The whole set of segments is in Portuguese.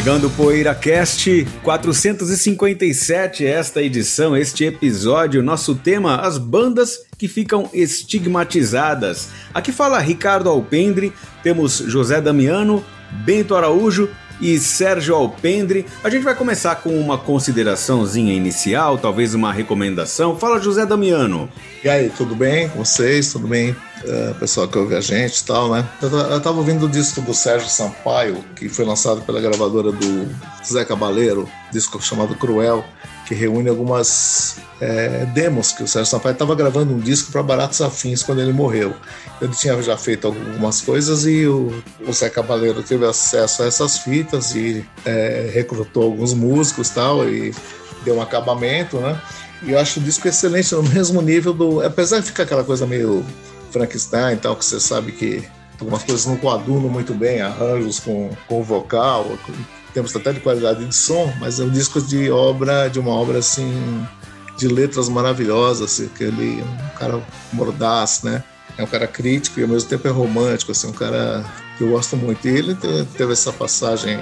Chegando o PoeiraCast 457, esta edição, este episódio, nosso tema, as bandas que ficam estigmatizadas. Aqui fala Ricardo Alpendre, temos José Damiano, Bento Araújo e Sérgio Alpendre. A gente vai começar com uma consideraçãozinha inicial, talvez uma recomendação. Fala José Damiano. E aí, tudo bem com vocês? Tudo bem? Uh, pessoal que ouve a gente e tal, né? Eu, eu tava ouvindo o disco do Sérgio Sampaio, que foi lançado pela gravadora do Zé Cabaleiro, disco chamado Cruel, que reúne algumas é, demos que o Sérgio Sampaio estava gravando um disco para Baratos Afins quando ele morreu. Ele tinha já feito algumas coisas e o, o Zé Cabaleiro teve acesso a essas fitas e é, recrutou alguns músicos tal e deu um acabamento, né? E eu acho o disco excelente, no mesmo nível do. Apesar de ficar aquela coisa meio Frankenstein e tal, que você sabe que algumas coisas não coadunam muito bem, arranjos com, com vocal, temos até de qualidade de som, mas é um disco de obra, de uma obra assim, de letras maravilhosas, assim, que ele é um cara mordaz, né? É um cara crítico e ao mesmo tempo é romântico, assim, um cara que eu gosto muito. E ele teve essa passagem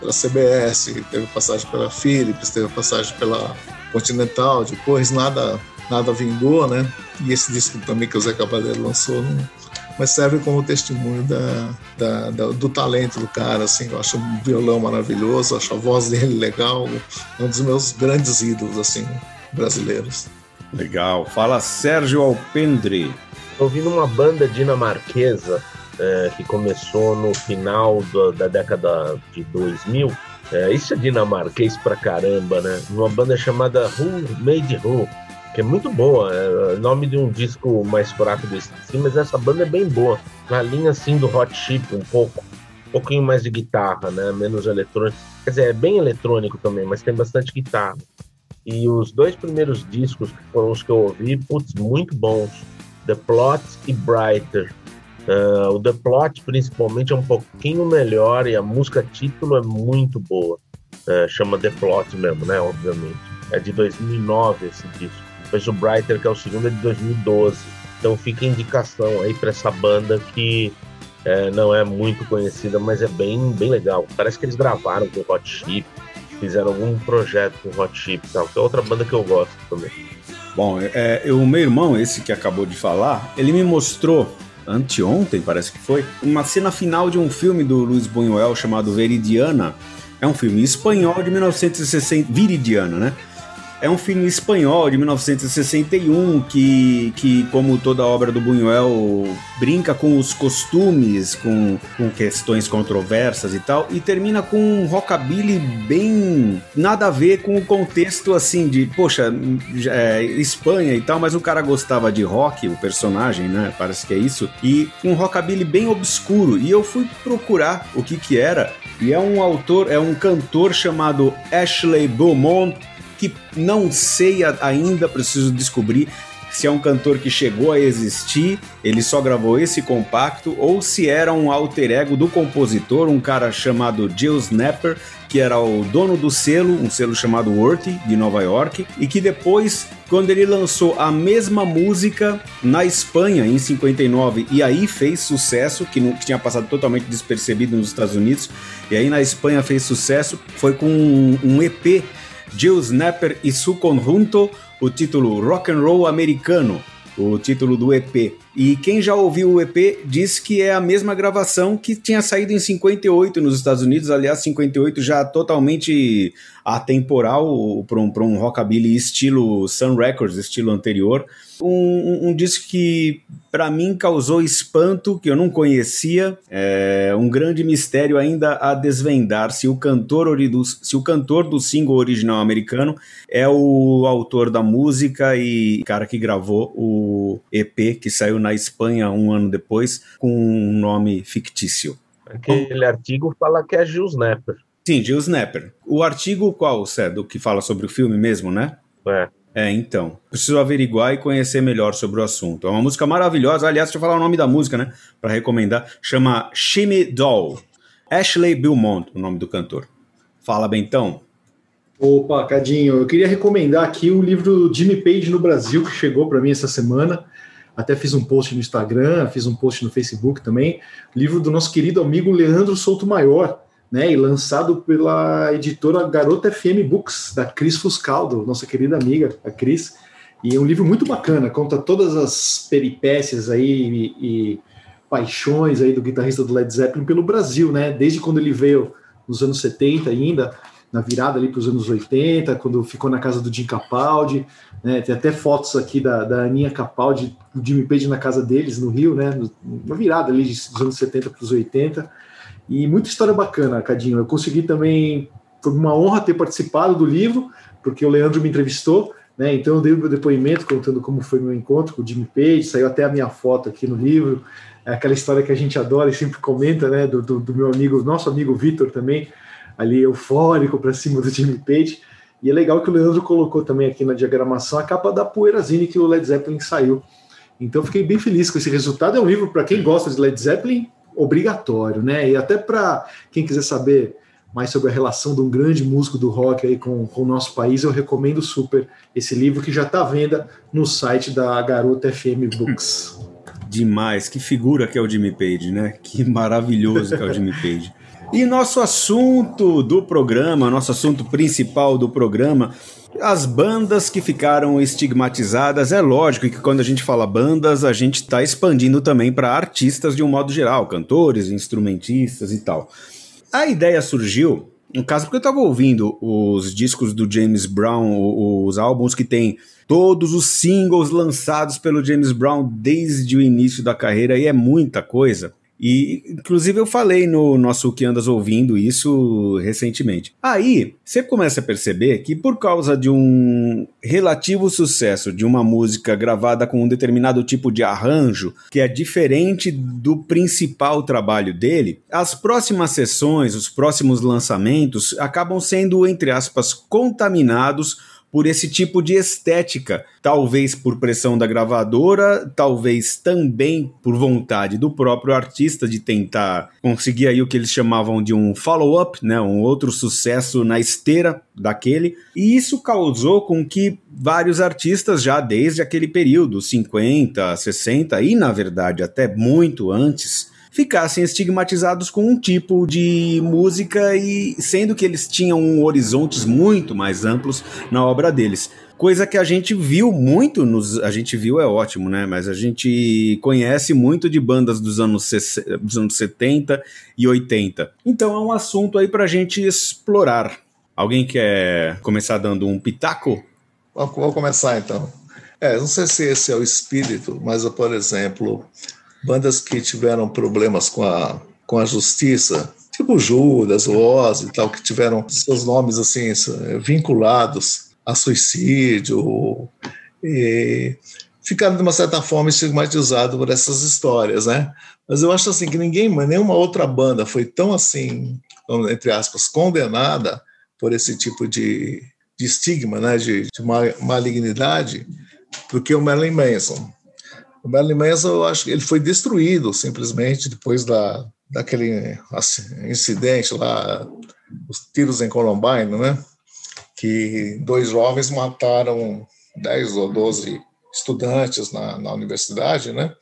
pela CBS, teve passagem pela Philips, teve passagem pela Continental, depois nada nada vingou, né? E esse disco também que o Zé Cavaleiro lançou, não, mas serve como testemunho da, da, da, do talento do cara, assim, eu acho um violão maravilhoso, acho a voz dele legal, é um dos meus grandes ídolos, assim, brasileiros. Legal. Fala Sérgio Alpendre. Ouvindo uma banda dinamarquesa é, que começou no final do, da década de 2000, é, isso é dinamarquês pra caramba, né? Uma banda chamada Who Made Who, que é muito boa. É, é nome de um disco mais fraco desse sim, mas essa banda é bem boa. Na linha assim do Hot Chip, um pouco. Um pouquinho mais de guitarra, né? Menos eletrônico. Quer dizer, é bem eletrônico também, mas tem bastante guitarra. E os dois primeiros discos que foram os que eu ouvi, putz, muito bons. The Plot e Brighter. Uh, o The Plot, principalmente, é um pouquinho melhor e a música título é muito boa. Uh, chama The Plot mesmo, né? Obviamente. É de 2009 esse disco. Depois o Brighter, que é o segundo, é de 2012. Então fica indicação aí para essa banda que é, não é muito conhecida, mas é bem, bem legal. Parece que eles gravaram com o Hot Chip, fizeram algum projeto com o Hot Chip tal, que é outra banda que eu gosto também. Bom, é, é, o meu irmão, esse que acabou de falar, ele me mostrou anteontem, parece que foi, uma cena final de um filme do Luiz Buñuel chamado Veridiana. É um filme espanhol de 1960, Viridiana, né? É um filme espanhol de 1961 que, que como toda obra do Buñuel, brinca com os costumes, com, com questões controversas e tal, e termina com um rockabilly bem nada a ver com o contexto assim de, poxa, é, Espanha e tal, mas o cara gostava de rock, o personagem, né? Parece que é isso, e um rockabilly bem obscuro. E eu fui procurar o que que era, e é um autor, é um cantor chamado Ashley Beaumont que não sei ainda, preciso descobrir se é um cantor que chegou a existir, ele só gravou esse compacto, ou se era um alter ego do compositor, um cara chamado Jill Snapper, que era o dono do selo, um selo chamado Worthy, de Nova York, e que depois, quando ele lançou a mesma música na Espanha, em 59, e aí fez sucesso, que, não, que tinha passado totalmente despercebido nos Estados Unidos, e aí na Espanha fez sucesso, foi com um, um EP Jill Snapper e su conjunto, o título Rock and Roll Americano, o título do EP. E quem já ouviu o EP diz que é a mesma gravação que tinha saído em 58 nos Estados Unidos, aliás, 58 já totalmente atemporal para um, um rockabilly estilo Sun Records, estilo anterior. Um, um, disco que para mim causou espanto, que eu não conhecia, é um grande mistério ainda a desvendar se o cantor do, se o cantor do single original americano é o autor da música e cara que gravou o EP que saiu na Espanha um ano depois com um nome fictício. Aquele artigo fala que é Gil Snapper. Sim, Jill Snapper. O artigo qual, Cedo, que fala sobre o filme mesmo, né? É. É, então. Preciso averiguar e conhecer melhor sobre o assunto. É uma música maravilhosa. Aliás, deixa eu falar o nome da música, né? Para recomendar. Chama Shimmy Doll. Ashley Beaumont, o nome do cantor. Fala, Bentão. Opa, Cadinho, eu queria recomendar aqui o livro Jimmy Page no Brasil, que chegou para mim essa semana. Até fiz um post no Instagram, fiz um post no Facebook também. Livro do nosso querido amigo Leandro Souto Maior, né, e lançado pela editora Garota FM Books, da Cris Fuscaldo, nossa querida amiga, a Cris. E é um livro muito bacana, conta todas as peripécias aí e, e paixões aí do guitarrista do Led Zeppelin pelo Brasil, né? Desde quando ele veio nos anos 70 ainda, na virada ali para os anos 80, quando ficou na casa do Jim Capaldi, né? Tem até fotos aqui da, da Aninha Capaldi, do Jimmy Page na casa deles, no Rio, né? Na virada ali dos anos 70 para os 80. E muita história bacana, Cadinho. Eu consegui também, foi uma honra ter participado do livro, porque o Leandro me entrevistou, né? Então eu dei o meu depoimento contando como foi meu encontro com o Jimmy Page, saiu até a minha foto aqui no livro. É aquela história que a gente adora e sempre comenta, né? Do, do, do meu amigo, nosso amigo Vitor também, ali eufórico para cima do Jimmy Page. E é legal que o Leandro colocou também aqui na diagramação a capa da Poeirazine que o Led Zeppelin saiu. Então fiquei bem feliz com esse resultado. É um livro para quem gosta de Led Zeppelin, obrigatório, né? E até para quem quiser saber mais sobre a relação de um grande músico do rock aí com, com o nosso país, eu recomendo super esse livro que já está à venda no site da Garota FM Books. Demais, que figura que é o Jimmy Page, né? Que maravilhoso que é o Jimmy Page. E nosso assunto do programa, nosso assunto principal do programa, as bandas que ficaram estigmatizadas. É lógico que quando a gente fala bandas, a gente está expandindo também para artistas de um modo geral, cantores, instrumentistas e tal. A ideia surgiu, no caso, porque eu estava ouvindo os discos do James Brown, os álbuns que tem todos os singles lançados pelo James Brown desde o início da carreira, e é muita coisa. E, inclusive, eu falei no nosso Que Andas Ouvindo isso recentemente. Aí, você começa a perceber que, por causa de um relativo sucesso de uma música gravada com um determinado tipo de arranjo, que é diferente do principal trabalho dele, as próximas sessões, os próximos lançamentos acabam sendo, entre aspas, contaminados por esse tipo de estética, talvez por pressão da gravadora, talvez também por vontade do próprio artista de tentar conseguir aí o que eles chamavam de um follow-up, né, um outro sucesso na esteira daquele, e isso causou com que vários artistas já desde aquele período, 50, 60 e na verdade até muito antes, ficassem estigmatizados com um tipo de música e sendo que eles tinham horizontes muito mais amplos na obra deles. Coisa que a gente viu muito nos. A gente viu é ótimo, né? Mas a gente conhece muito de bandas dos anos, dos anos 70 e 80. Então é um assunto aí pra gente explorar. Alguém quer começar dando um pitaco? Vou começar então. É, não sei se esse é o espírito, mas, por exemplo, bandas que tiveram problemas com a, com a justiça, tipo Judas, Oz e tal, que tiveram seus nomes assim vinculados a suicídio, e ficaram de uma certa forma estigmatizados por essas histórias, né? Mas eu acho assim que ninguém, nenhuma outra banda foi tão assim, entre aspas, condenada por esse tipo de, de estigma, né, de, de malignidade, do que o Marilyn Manson. O Marilyn Manson, eu acho que ele foi destruído simplesmente depois da, daquele incidente lá, os tiros em Columbine, né? Que dois jovens mataram 10 ou 12 estudantes na, na universidade, né?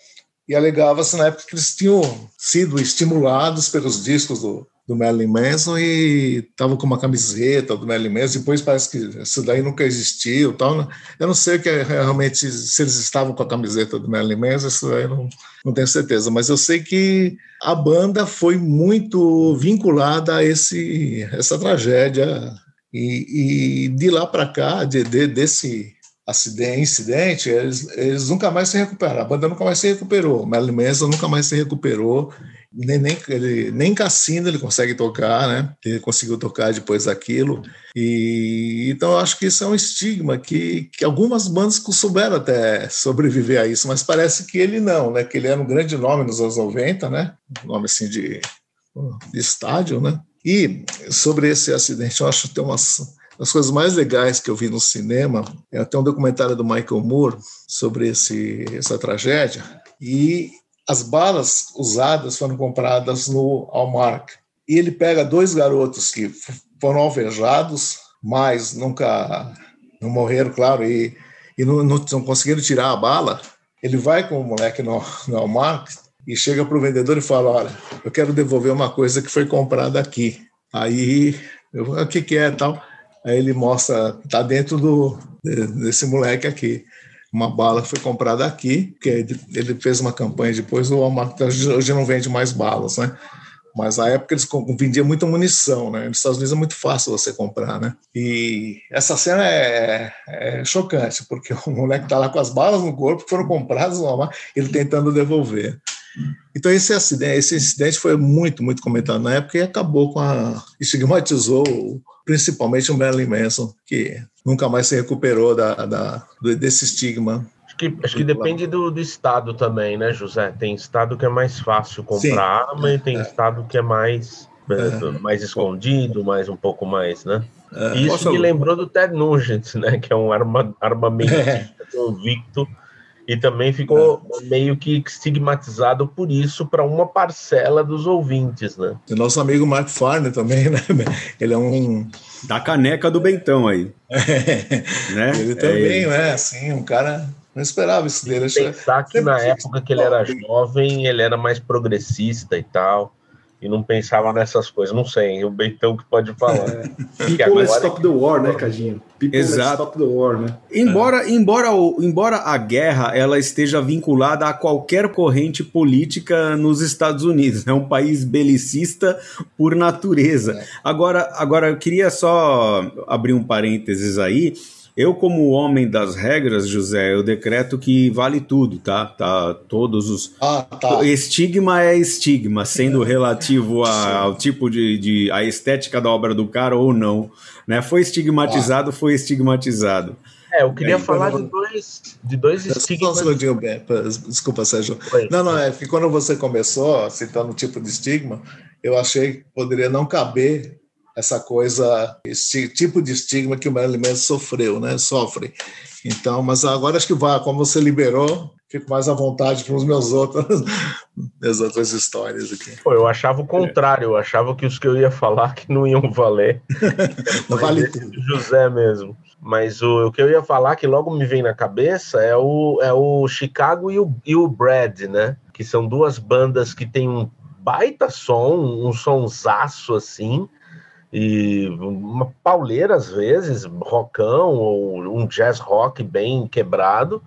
E alegava-se na época que eles tinham sido estimulados pelos discos do, do Marilyn Manson e estavam com uma camiseta do Marilyn Manson. Depois parece que isso daí nunca existiu. Tal. Né? Eu não sei que é realmente se eles estavam com a camiseta do Marilyn Manson, isso daí não, não tenho certeza. Mas eu sei que a banda foi muito vinculada a esse, essa tragédia. E, e de lá para cá, de, de, desse acidente, incidente, eles, eles nunca mais se recuperaram. A banda nunca mais se recuperou. Marilyn Manson nunca mais se recuperou nem, nem, ele, nem Cassino ele consegue tocar, né? Ele conseguiu tocar depois daquilo. E então eu acho que isso é um estigma que, que algumas bandas souberam até sobreviver a isso, mas parece que ele não, né? Que ele era um grande nome nos anos 90, né? Um nome assim de, de estádio, né? E sobre esse acidente, eu acho que tem umas as coisas mais legais que eu vi no cinema é até um documentário do Michael Moore sobre esse, essa tragédia. E as balas usadas foram compradas no Almark. E ele pega dois garotos que foram alvejados, mas nunca não morreram, claro, e, e não, não, conseguiram tirar a bala. Ele vai com o moleque no, no Almark e chega para o vendedor e fala: Olha, eu quero devolver uma coisa que foi comprada aqui. Aí, eu o que que é tal? Aí ele mostra, tá dentro do, desse moleque aqui. Uma bala foi comprada aqui, que ele fez uma campanha depois, o Walmart hoje não vende mais balas, né? Mas na época eles vendiam muita munição, né? Nos Estados Unidos é muito fácil você comprar, né? E essa cena é, é chocante, porque o moleque tá lá com as balas no corpo, foram compradas, ele tentando devolver. Então esse acidente, esse incidente foi muito, muito comentado na época e acabou com a estigmatizou principalmente o Marilyn Manson, que nunca mais se recuperou da, da desse estigma. Acho que, acho que depende do, do, estado também, né, José? Tem estado que é mais fácil comprar Sim, arma e tem é. estado que é mais, é. mais escondido, mais um pouco mais, né? É. Isso Posso... me lembrou do Ted Nugent, né? Que é um arma, armamentista é. convicto e também ficou é. meio que estigmatizado por isso para uma parcela dos ouvintes, né? E nosso amigo Mark Farner também, né? Ele é um da caneca do Bentão aí. É. Né? Ele também, é né? Assim, um cara não esperava isso dele. Pensar que na época que ele era jovem, ele era mais progressista e tal e não pensava nessas coisas. Não sei, o Beitão que pode falar. É. People agora... let's stop the war, né, Cadinho? People Exato. let's stop the war, né? Embora, é. embora, embora a guerra ela esteja vinculada a qualquer corrente política nos Estados Unidos, é um país belicista por natureza. É. Agora, agora eu queria só abrir um parênteses aí eu, como homem das regras, José, eu decreto que vale tudo, tá? tá todos os. Ah, tá. Estigma é estigma, sendo relativo a, ao tipo de, de. a estética da obra do cara ou não. Né? Foi estigmatizado, ah. foi estigmatizado. É, eu queria é, falar de dois, de dois estigmas. Só um segundinho, desculpa, Sérgio. Foi. Não, não, é que quando você começou citando o tipo de estigma, eu achei que poderia não caber essa coisa, esse tipo de estigma que o Marilyn Manson sofreu, né? Sofre. Então, mas agora acho que vai, como você liberou, fico mais à vontade para os meus outros, minhas outras histórias aqui. Pô, eu achava o contrário, eu achava que os que eu ia falar que não iam valer. não vale tudo. José mesmo. Mas o, o, que eu ia falar que logo me vem na cabeça é o, é o Chicago e o, e o Brad, né? Que são duas bandas que têm um baita som, um sonsaço assim, e uma pauleira às vezes, rockão ou um jazz rock bem quebrado.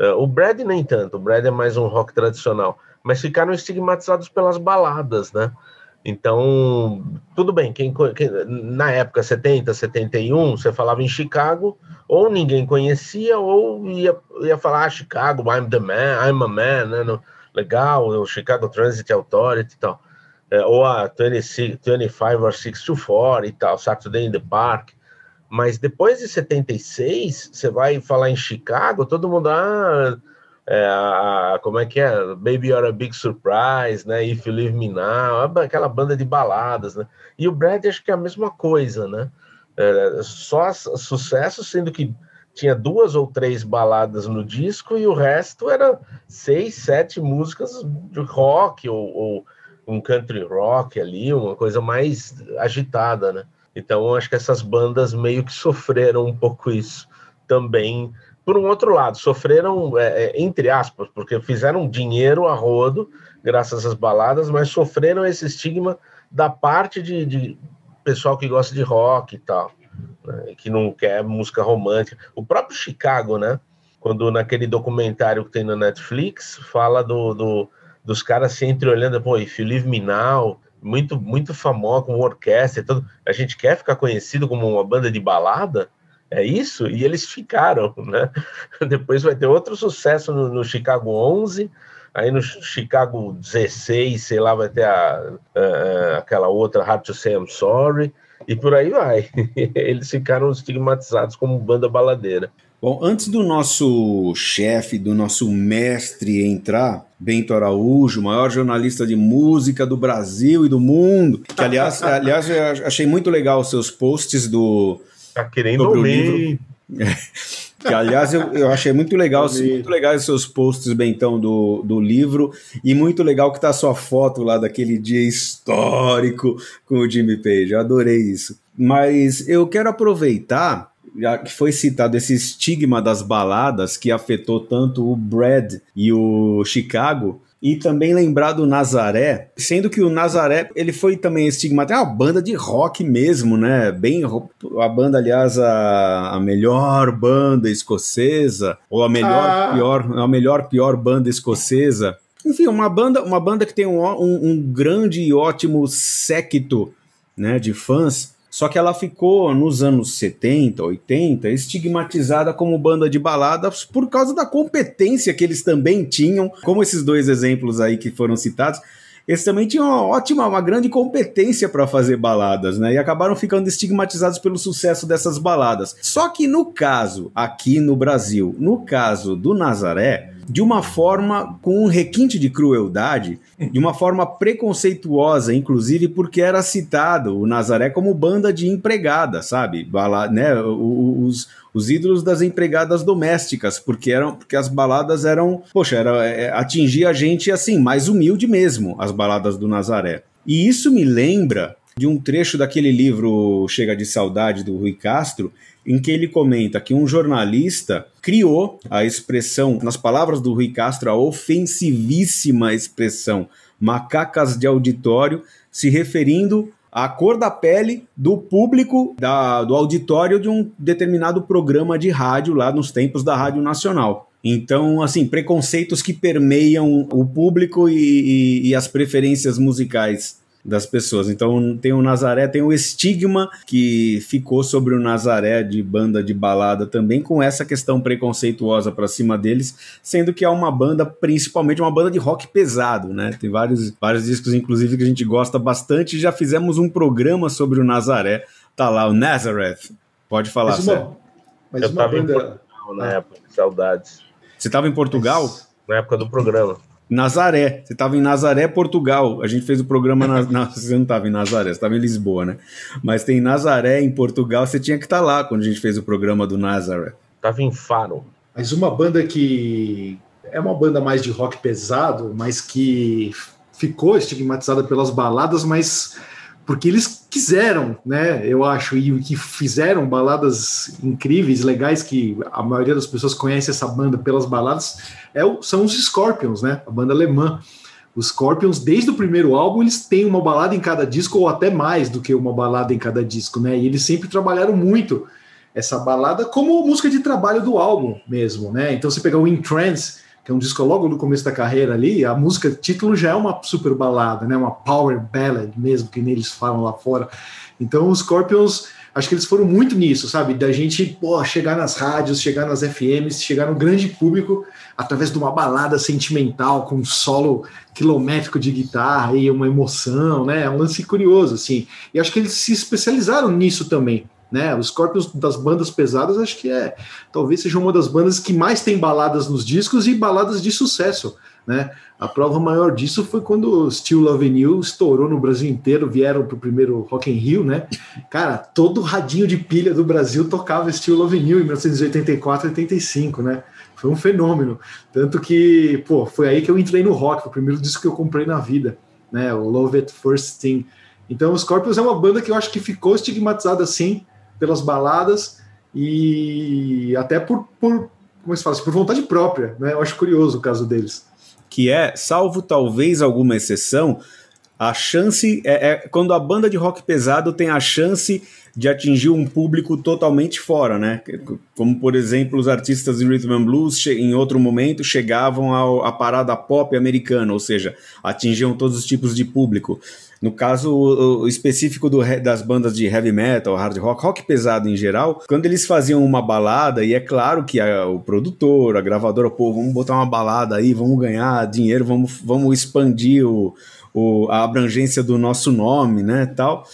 Uh, o Brad nem tanto, o Brad é mais um rock tradicional, mas ficaram estigmatizados pelas baladas, né? Então, tudo bem, quem, quem, na época 70, 71, você falava em Chicago, ou ninguém conhecia, ou ia, ia falar ah, Chicago, I'm the man, I'm a man, né? No, legal, o Chicago Transit Authority e tal é, ou a 25, 25 or 6 to 4 e tal, Saturday in the Park. Mas depois de 76, você vai falar em Chicago, todo mundo, ah, é, a, como é que é? Baby You're a Big Surprise, né? If You Leave Me Now, aquela banda de baladas, né? E o Brad acho que é a mesma coisa, né? É, só sucesso, sendo que tinha duas ou três baladas no disco e o resto era seis, sete músicas de rock ou, ou um country rock ali, uma coisa mais agitada, né? Então, acho que essas bandas meio que sofreram um pouco isso também. Por um outro lado, sofreram, é, é, entre aspas, porque fizeram dinheiro a rodo, graças às baladas, mas sofreram esse estigma da parte de, de pessoal que gosta de rock e tal, né? que não quer música romântica. O próprio Chicago, né? Quando naquele documentário que tem na Netflix, fala do, do dos caras se entreolhando, pô, If You Leave Me Now, muito, muito famosa, com orquestra e tudo. A gente quer ficar conhecido como uma banda de balada? É isso? E eles ficaram, né? Depois vai ter outro sucesso no, no Chicago 11, aí no Chicago 16, sei lá, vai ter a, a, aquela outra Hard to Say I'm Sorry, e por aí vai. Eles ficaram estigmatizados como banda baladeira. Bom, antes do nosso chefe, do nosso mestre entrar, Bento Araújo, maior jornalista de música do Brasil e do mundo, que aliás, aliás eu achei muito legal os seus posts do tá querendo sobre ouvir. o livro. que, aliás, eu, eu achei muito legal, muito legal os seus posts, Bentão, do, do livro, e muito legal que tá a sua foto lá daquele dia histórico com o Jimmy Page. Eu adorei isso. Mas eu quero aproveitar já que foi citado esse estigma das baladas que afetou tanto o Brad e o Chicago, e também lembrar do Nazaré, sendo que o Nazaré ele foi também estigmatizado, é uma banda de rock mesmo, né? Bem a banda, aliás, a, a melhor banda escocesa ou a melhor ah. pior, a melhor pior banda escocesa. Enfim, uma banda, uma banda que tem um, um, um grande e ótimo séquito, né, de fãs só que ela ficou nos anos 70, 80 estigmatizada como banda de baladas por causa da competência que eles também tinham, como esses dois exemplos aí que foram citados. Eles também tinham uma ótima, uma grande competência para fazer baladas, né? E acabaram ficando estigmatizados pelo sucesso dessas baladas. Só que no caso, aqui no Brasil, no caso do Nazaré, de uma forma com um requinte de crueldade, de uma forma preconceituosa, inclusive porque era citado o Nazaré como banda de empregada, sabe? Bala, né? Os, os ídolos das empregadas domésticas, porque eram porque as baladas eram, poxa, era é, atingir a gente assim, mais humilde mesmo, as baladas do Nazaré. E isso me lembra de um trecho daquele livro Chega de Saudade do Rui Castro, em que ele comenta que um jornalista criou a expressão, nas palavras do Rui Castro, a ofensivíssima expressão macacas de auditório, se referindo à cor da pele do público da, do auditório de um determinado programa de rádio lá nos tempos da Rádio Nacional. Então, assim, preconceitos que permeiam o público e, e, e as preferências musicais das pessoas. Então tem o Nazaré, tem o estigma que ficou sobre o Nazaré de banda de balada também, com essa questão preconceituosa para cima deles, sendo que é uma banda, principalmente uma banda de rock pesado, né? Tem vários, vários discos, inclusive, que a gente gosta bastante. Já fizemos um programa sobre o Nazaré. Tá lá, o Nazareth. Pode falar, mas uma, mas Eu tava banda... em Portugal na ah. época, saudades. Você estava em Portugal? Mas... Na época do programa. Nazaré. Você estava em Nazaré, Portugal. A gente fez o programa. Na, na, você não estava em Nazaré, você estava em Lisboa, né? Mas tem Nazaré em Portugal. Você tinha que estar tá lá quando a gente fez o programa do Nazaré. Estava em Faro. Mas uma banda que é uma banda mais de rock pesado, mas que ficou estigmatizada pelas baladas, mas porque eles quiseram, né? Eu acho, e que fizeram baladas incríveis, legais, que a maioria das pessoas conhece essa banda pelas baladas, é o, são os Scorpions, né? A banda alemã. Os Scorpions, desde o primeiro álbum, eles têm uma balada em cada disco, ou até mais do que uma balada em cada disco, né? E eles sempre trabalharam muito essa balada como música de trabalho do álbum mesmo, né? Então, você pegar o In Trance, que é um disco logo no começo da carreira ali, a música título já é uma super balada, né? Uma power ballad mesmo, que neles falam lá fora. Então os Scorpions, acho que eles foram muito nisso, sabe? Da gente pô, chegar nas rádios, chegar nas FMs, chegar no grande público através de uma balada sentimental com um solo quilométrico de guitarra e uma emoção, né? É um lance curioso, assim. E acho que eles se especializaram nisso também. Né? Os Scorpions das bandas pesadas, acho que é talvez seja uma das bandas que mais tem baladas nos discos e baladas de sucesso. Né? A prova maior disso foi quando Still Love You estourou no Brasil inteiro, vieram para o primeiro Rock in Rio, né? Cara, todo radinho de pilha do Brasil tocava Still Love You em 1984 e 85, né? Foi um fenômeno. Tanto que, pô, foi aí que eu entrei no rock, o primeiro disco que eu comprei na vida, né? O Love at First Thing. Então, os Scorpions é uma banda que eu acho que ficou estigmatizada assim, pelas baladas e até por, por como se fala, por vontade própria, né? Eu acho curioso o caso deles. Que é, salvo talvez alguma exceção, a chance é, é, quando a banda de rock pesado tem a chance de atingir um público totalmente fora, né? Como por exemplo os artistas de rhythm and blues em outro momento chegavam à parada pop americana, ou seja, atingiam todos os tipos de público. No caso específico do, das bandas de heavy metal, hard rock, rock pesado em geral, quando eles faziam uma balada, e é claro que a, o produtor, a gravadora, pô, vamos botar uma balada aí, vamos ganhar dinheiro, vamos, vamos expandir o, o, a abrangência do nosso nome, né, tal.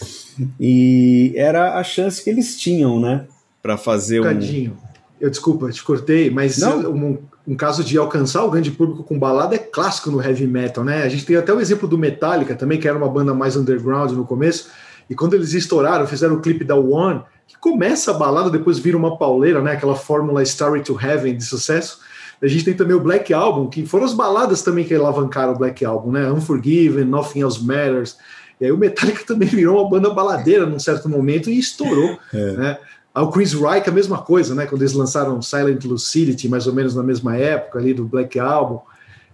E era a chance que eles tinham, né, para fazer um... Cadinho. Eu desculpa, te cortei, mas um, um caso de alcançar o grande público com balada é clássico no heavy metal, né? A gente tem até o exemplo do Metallica também, que era uma banda mais underground no começo, e quando eles estouraram, fizeram o clipe da One, que começa a balada, depois vira uma pauleira, né? Aquela fórmula Story to Heaven de sucesso. A gente tem também o Black Album, que foram as baladas também que alavancaram o Black Album, né? Unforgiven, Nothing Else Matters. E aí o Metallica também virou uma banda baladeira num certo momento e estourou, é. né? O Chris Reich, a mesma coisa, né? Quando eles lançaram Silent Lucidity, mais ou menos na mesma época ali do Black Album.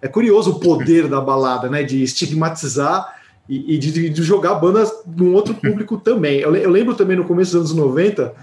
é curioso o poder da balada, né? De estigmatizar e, e de, de, jogar bandas num outro público também. Eu, eu, lembro também no começo dos anos 90,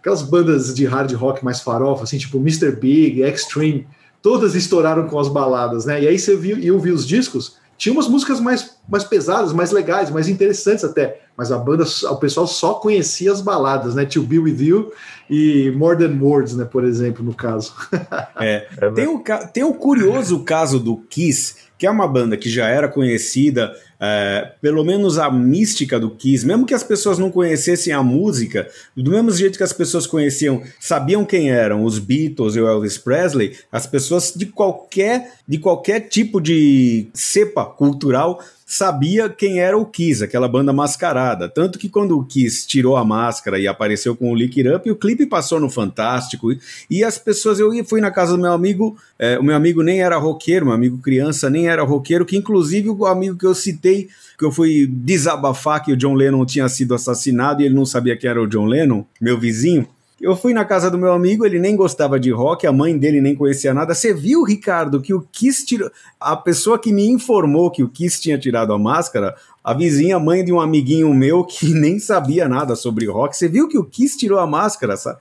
aquelas bandas de hard rock mais farofa, assim, tipo Mr. Big, Extreme, todas estouraram com as baladas, né? E aí você viu, e eu vi os discos, tinha umas músicas mais, mais pesadas, mais legais, mais interessantes até, mas a banda, o pessoal só conhecia as baladas, né? To Be With You e More Than Words, né? Por exemplo, no caso. é, tem, o, tem o curioso caso do Kiss, que é uma banda que já era conhecida, é, pelo menos a mística do Kiss, mesmo que as pessoas não conhecessem a música, do mesmo jeito que as pessoas conheciam, sabiam quem eram os Beatles e o Elvis Presley, as pessoas de qualquer, de qualquer tipo de cepa cultural sabia quem era o Kiss, aquela banda mascarada. Tanto que quando o Kiss tirou a máscara e apareceu com o Lick It Up, o clipe passou no Fantástico. E as pessoas, eu fui na casa do meu amigo, é, o meu amigo nem era roqueiro, meu amigo criança nem era roqueiro, que inclusive o amigo que eu citei, que eu fui desabafar que o John Lennon tinha sido assassinado e ele não sabia quem era o John Lennon, meu vizinho. Eu fui na casa do meu amigo, ele nem gostava de rock, a mãe dele nem conhecia nada. Você viu, Ricardo, que o Kiss tirou. A pessoa que me informou que o Kiss tinha tirado a máscara, a vizinha, mãe de um amiguinho meu que nem sabia nada sobre rock. Você viu que o Kiss tirou a máscara, sabe?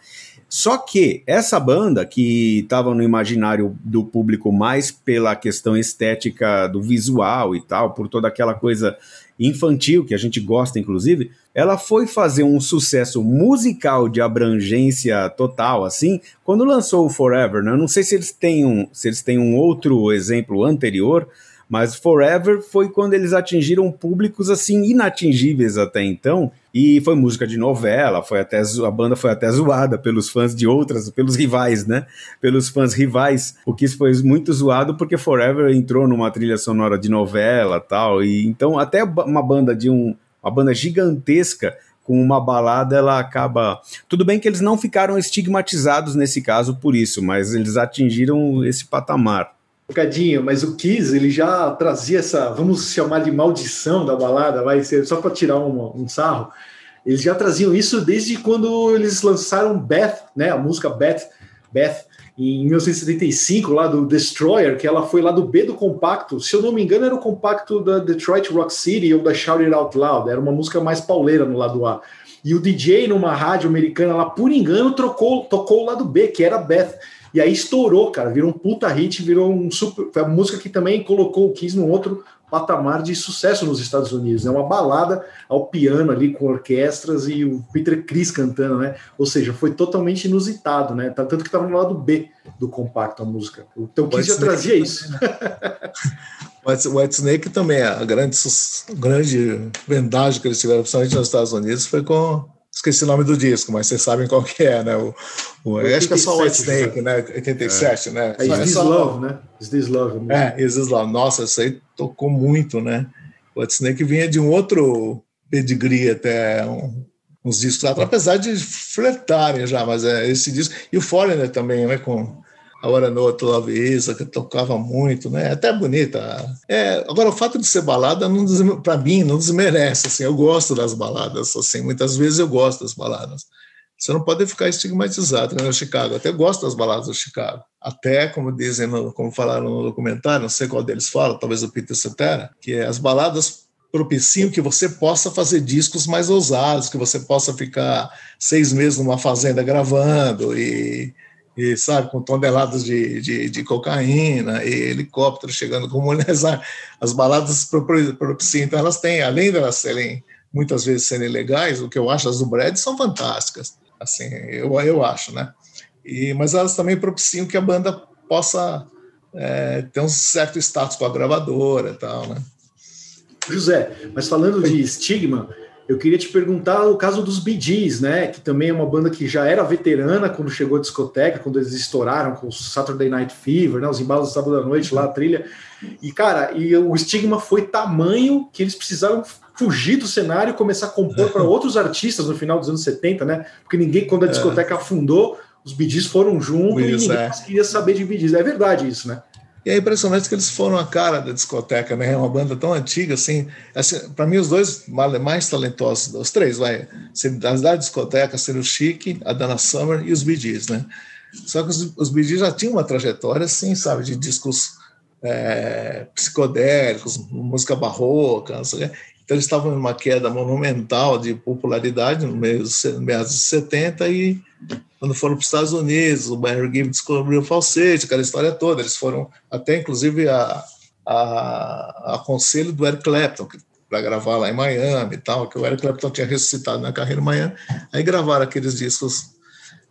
Só que essa banda, que estava no imaginário do público mais pela questão estética do visual e tal, por toda aquela coisa infantil, que a gente gosta inclusive, ela foi fazer um sucesso musical de abrangência total, assim, quando lançou o Forever. Né? Eu não sei se eles têm um, se eles têm um outro exemplo anterior, mas Forever foi quando eles atingiram públicos assim inatingíveis até então. E foi música de novela, foi até a banda foi até zoada pelos fãs de outras, pelos rivais, né? Pelos fãs rivais. O que foi muito zoado porque Forever entrou numa trilha sonora de novela, tal. E então até uma banda de um uma banda gigantesca com uma balada, ela acaba. Tudo bem que eles não ficaram estigmatizados nesse caso por isso, mas eles atingiram esse patamar. Cadinho, mas o Kiss ele já trazia essa, vamos chamar de maldição da balada, vai ser só para tirar um, um sarro. Eles já traziam isso desde quando eles lançaram Beth, né? A música Beth, Beth em 1975 lá do Destroyer, que ela foi lá do B do compacto. Se eu não me engano, era o compacto da Detroit Rock City ou da Shout It Out Loud. Era uma música mais pauleira no lado A. E o DJ numa rádio americana lá, por engano, trocou, tocou o lado B, que era Beth. E aí estourou, cara, virou um puta hit, virou um super. Foi a música que também colocou o Kiss num outro patamar de sucesso nos Estados Unidos. É né? uma balada ao piano ali com orquestras e o Peter Criss cantando, né? Ou seja, foi totalmente inusitado, né? Tanto que estava no lado B do compacto a música. Então o Kiss já trazia isso. Né? o White Snake também, a grande, grande vendagem que eles tiveram, principalmente nos Estados Unidos, foi com esqueci o nome do disco, mas vocês sabem qual que é, né? O, o, 87, acho que é só o White Snake, né? 87, é. né? É Is This é Love, né? Is This Love. É, Is This Love. Nossa, isso aí tocou muito, né? O White Snake vinha de um outro pedigree até um, uns discos, apesar de flertarem já, mas é esse disco. E o Foreigner também, né? Com a outro Love Isa, que tocava muito, né? Até bonita. É, agora, o fato de ser balada, para mim, não desmerece. Assim, eu gosto das baladas. Assim, muitas vezes eu gosto das baladas. Você não pode ficar estigmatizado né, Chicago. até gosto das baladas do Chicago. Até, como dizem, no, como falaram no documentário, não sei qual deles fala, talvez o Peter Cetera, que é as baladas propiciam que você possa fazer discos mais ousados, que você possa ficar seis meses numa fazenda gravando e e sabe, com toneladas de, de, de, cocaína e helicóptero chegando com mulheres. As baladas propiciam, então elas têm, além de elas serem muitas vezes serem legais, o que eu acho, as do Brad são fantásticas, assim, eu, eu acho, né? E, mas elas também propiciam que a banda possa é, ter um certo status com a gravadora e tal, né? José, mas falando de estigma, eu queria te perguntar o caso dos Bee Gees, né? Que também é uma banda que já era veterana quando chegou à discoteca, quando eles estouraram com o Saturday Night Fever, né? Os embalos do sábado à noite lá, a trilha. E, cara, e o estigma foi tamanho que eles precisaram fugir do cenário e começar a compor para outros artistas no final dos anos 70, né? Porque ninguém, quando a é. discoteca afundou, os Bee Gees foram junto e ninguém é. queria saber de Bee Gees. É verdade isso, né? E é impressionante que eles foram a cara da discoteca, né? É uma banda tão antiga, assim. assim para mim, os dois mais talentosos, os três, vai. Da discoteca seria o Chic, a Dana Summer e os Bee Gees, né? Só que os, os Bee Gees já tinham uma trajetória, assim, sabe, de discos é, psicodélicos, música barroca. Então eles estavam numa queda monumental de popularidade no meados de 70 e quando foram para os Estados Unidos, o Barry Gibb descobriu o falsete, aquela história toda. Eles foram até, inclusive, a, a, a conselho do Eric Clapton para gravar lá em Miami e tal, que o Eric Clapton tinha ressuscitado na carreira em Miami. Aí gravaram aqueles discos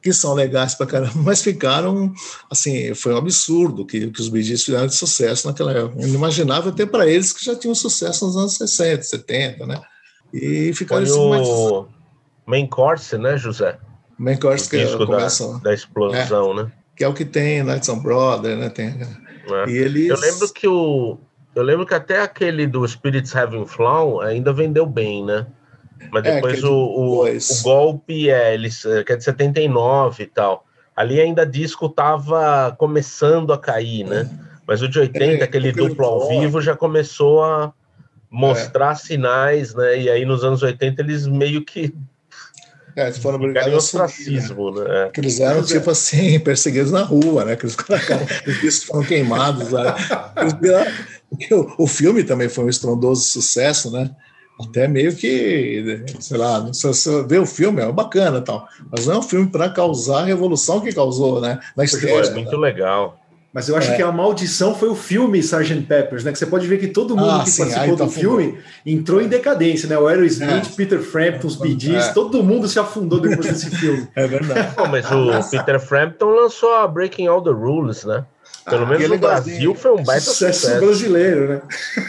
que são legais para caramba, mas ficaram, assim, foi um absurdo que, que os Bee Gees fizeram de sucesso naquela época. Inimaginável até para eles que já tinham sucesso nos anos 60, 70, né? E ficaram foi assim, o. Main Course, né, José? Que é começa, da, da explosão, é, né? Que é o que tem Nights on Brother, né? Tem, é. e eles... Eu lembro que o... Eu lembro que até aquele do Spirits Having Flown ainda vendeu bem, né? Mas é, depois é, o, o, o, golpe é, eles, é, que é de 79 e tal. Ali ainda disco tava começando a cair, né? Mas o de 80, é, aquele duplo ao vivo, já começou a mostrar é. sinais, né? E aí nos anos 80 eles meio que é, eles foram obrigados a ostracismo, né? né? Que eles eram, tipo assim, perseguidos na rua, né? Que eles, foram queimados. Né? o, o filme também foi um estrondoso sucesso, né? até meio que, sei lá, se você vê o filme, é bacana tal, mas não é um filme para causar a revolução que causou, né? Na história. É muito legal. Mas eu acho é. que a maldição foi o filme Sgt. Peppers, né? Que você pode ver que todo mundo ah, que sim, participou tá do filme entrou em decadência, né? O Aerosmith, é. Peter Frampton, os Bee Gees, é. todo mundo se afundou depois desse filme. É verdade. Pô, mas o Peter Frampton lançou a Breaking All the Rules, né? Pelo ah, menos no Brasil foi um baita sucesso. sucesso. brasileiro, né?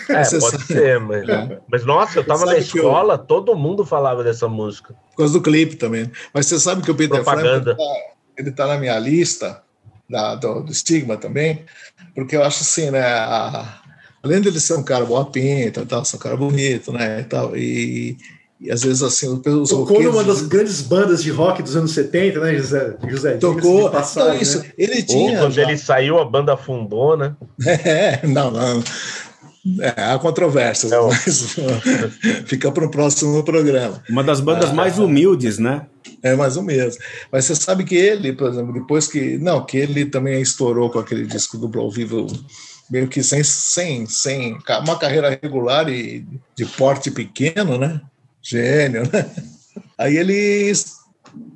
É, você pode sabe. ser, mas, mas nossa, eu tava na escola, eu... todo mundo falava dessa música. Por causa do clipe também. Mas você sabe que o Peter Propaganda. Frampton, tá, ele tá na minha lista da, do, do, Stigma também, porque eu acho assim, né, a, além dele ser um cara boa pinta, tal, ser um cara bonito, né, e tal, e e às vezes assim, os Tocou numa das grandes bandas de rock dos anos 70, né, José? José Tocou. Passagem, então, isso, né? ele tinha. quando já... ele saiu, a banda afundou, né? É, não, não. É, há controvérsias, é, mas fica para o próximo programa. Uma das bandas ah, mais humildes, né? É, mais ou menos. Mas você sabe que ele, por exemplo, depois que. Não, que ele também estourou com aquele disco duplo ao vivo, meio que sem, sem, sem uma carreira regular e de porte pequeno, né? Gênio, né? Aí ele.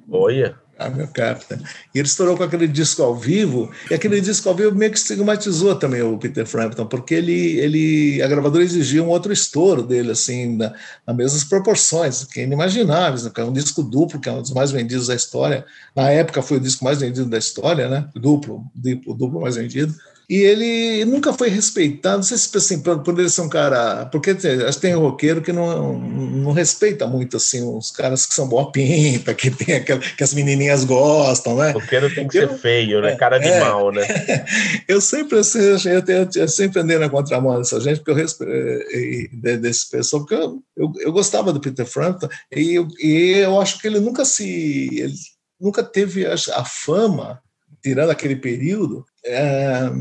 Olha. Meu capta. E ele estourou com aquele disco ao vivo, e aquele disco ao vivo meio que estigmatizou também o Peter Frampton, porque ele, ele, a gravadora exigia um outro estouro dele, assim, na, nas mesmas proporções, que é inimagináveis, né? é um disco duplo, que é um dos mais vendidos da história. Na época foi o disco mais vendido da história, né? Duplo, o duplo mais vendido. E ele nunca foi respeitado, não sei se assim, por ele ser um cara. Porque acho que tem roqueiro que não, não respeita muito assim, os caras que são boa pinta, que tem aquela, que as menininhas gostam, né? Roqueiro tem que eu, ser feio, né? Cara de é, mal, né? Eu sempre, assim, eu, eu, eu, sempre andei na contramão dessa gente, porque eu respeito eh, desse pessoal, porque eu, eu, eu, gostava do Peter Frampton, e eu, e eu acho que ele nunca se. Ele nunca teve a fama tirando aquele período, é,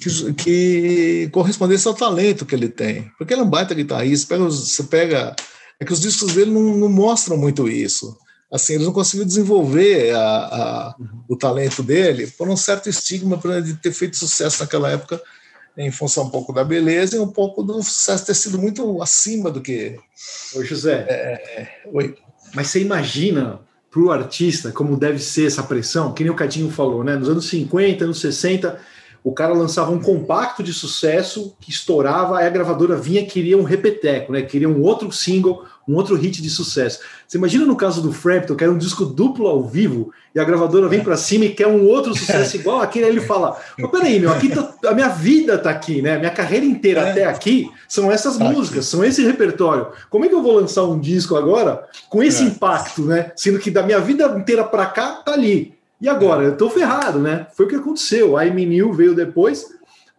que, que, correspondesse ao talento que ele tem. Porque ele é um baita guitarrista, pega, você pega. É que os discos dele não, não mostram muito isso. Assim, eles não conseguiram desenvolver a, a, o talento dele por um certo estigma de ter feito sucesso naquela época, em função um pouco da beleza e um pouco do sucesso ter sido muito acima do que. Ô, José. É, é oi. Mas você imagina para o artista, como deve ser essa pressão, que nem o Cadinho falou, né? Nos anos 50, anos 60, o cara lançava um compacto de sucesso que estourava, aí a gravadora vinha e queria um repeteco, né? Queria um outro single, um outro hit de sucesso. Você imagina no caso do Frampton, que era um disco duplo ao vivo, e a gravadora vem para cima e quer um outro sucesso igual aquele, aí ele fala: Mas peraí, meu, aqui tá, a minha vida tá aqui, né? Minha carreira inteira é. até aqui são essas tá músicas, são esse repertório. Como é que eu vou lançar um disco agora com esse é. impacto, né? Sendo que da minha vida inteira para cá tá ali. E agora? É. Eu tô ferrado, né? Foi o que aconteceu. A New veio depois,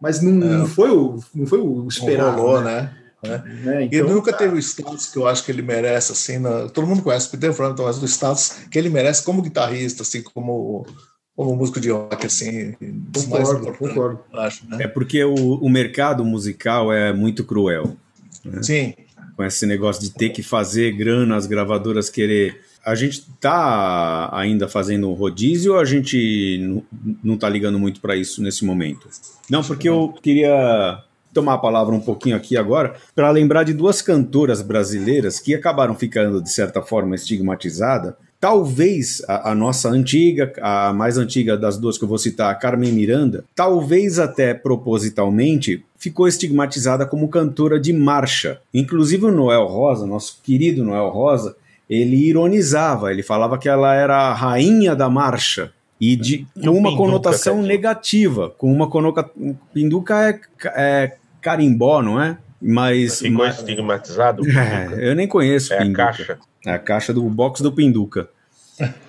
mas não, não, é. foi, o, não foi o esperado. Não rolou, né? né? É, então, ele nunca teve o status que eu acho que ele merece, assim, na, todo mundo conhece o Peter Frampton, mas o status que ele merece como guitarrista, assim, como como músico de rock, assim, concordo, concordo. Acho, né? É porque o, o mercado musical é muito cruel. Né? Sim. Com esse negócio de ter que fazer grana, as gravadoras querer a gente tá ainda fazendo rodízio ou a gente não tá ligando muito para isso nesse momento? Não, porque eu queria tomar a palavra um pouquinho aqui agora para lembrar de duas cantoras brasileiras que acabaram ficando, de certa forma, estigmatizadas. Talvez a, a, nossa antiga, a mais antiga das duas que eu vou citar, a Carmen Miranda, talvez até propositalmente, ficou estigmatizada como cantora de marcha. Inclusive o Noel Rosa, nosso querido Noel Rosa, ele ironizava, ele falava que ela era a rainha da marcha e de, com uma conotação negativa, com uma conotação. Pinduca é, é carimbó, não é? Mas. Ficou mas, estigmatizado? É, eu nem conheço. É Pinduca. a caixa. É a caixa do box do Pinduca.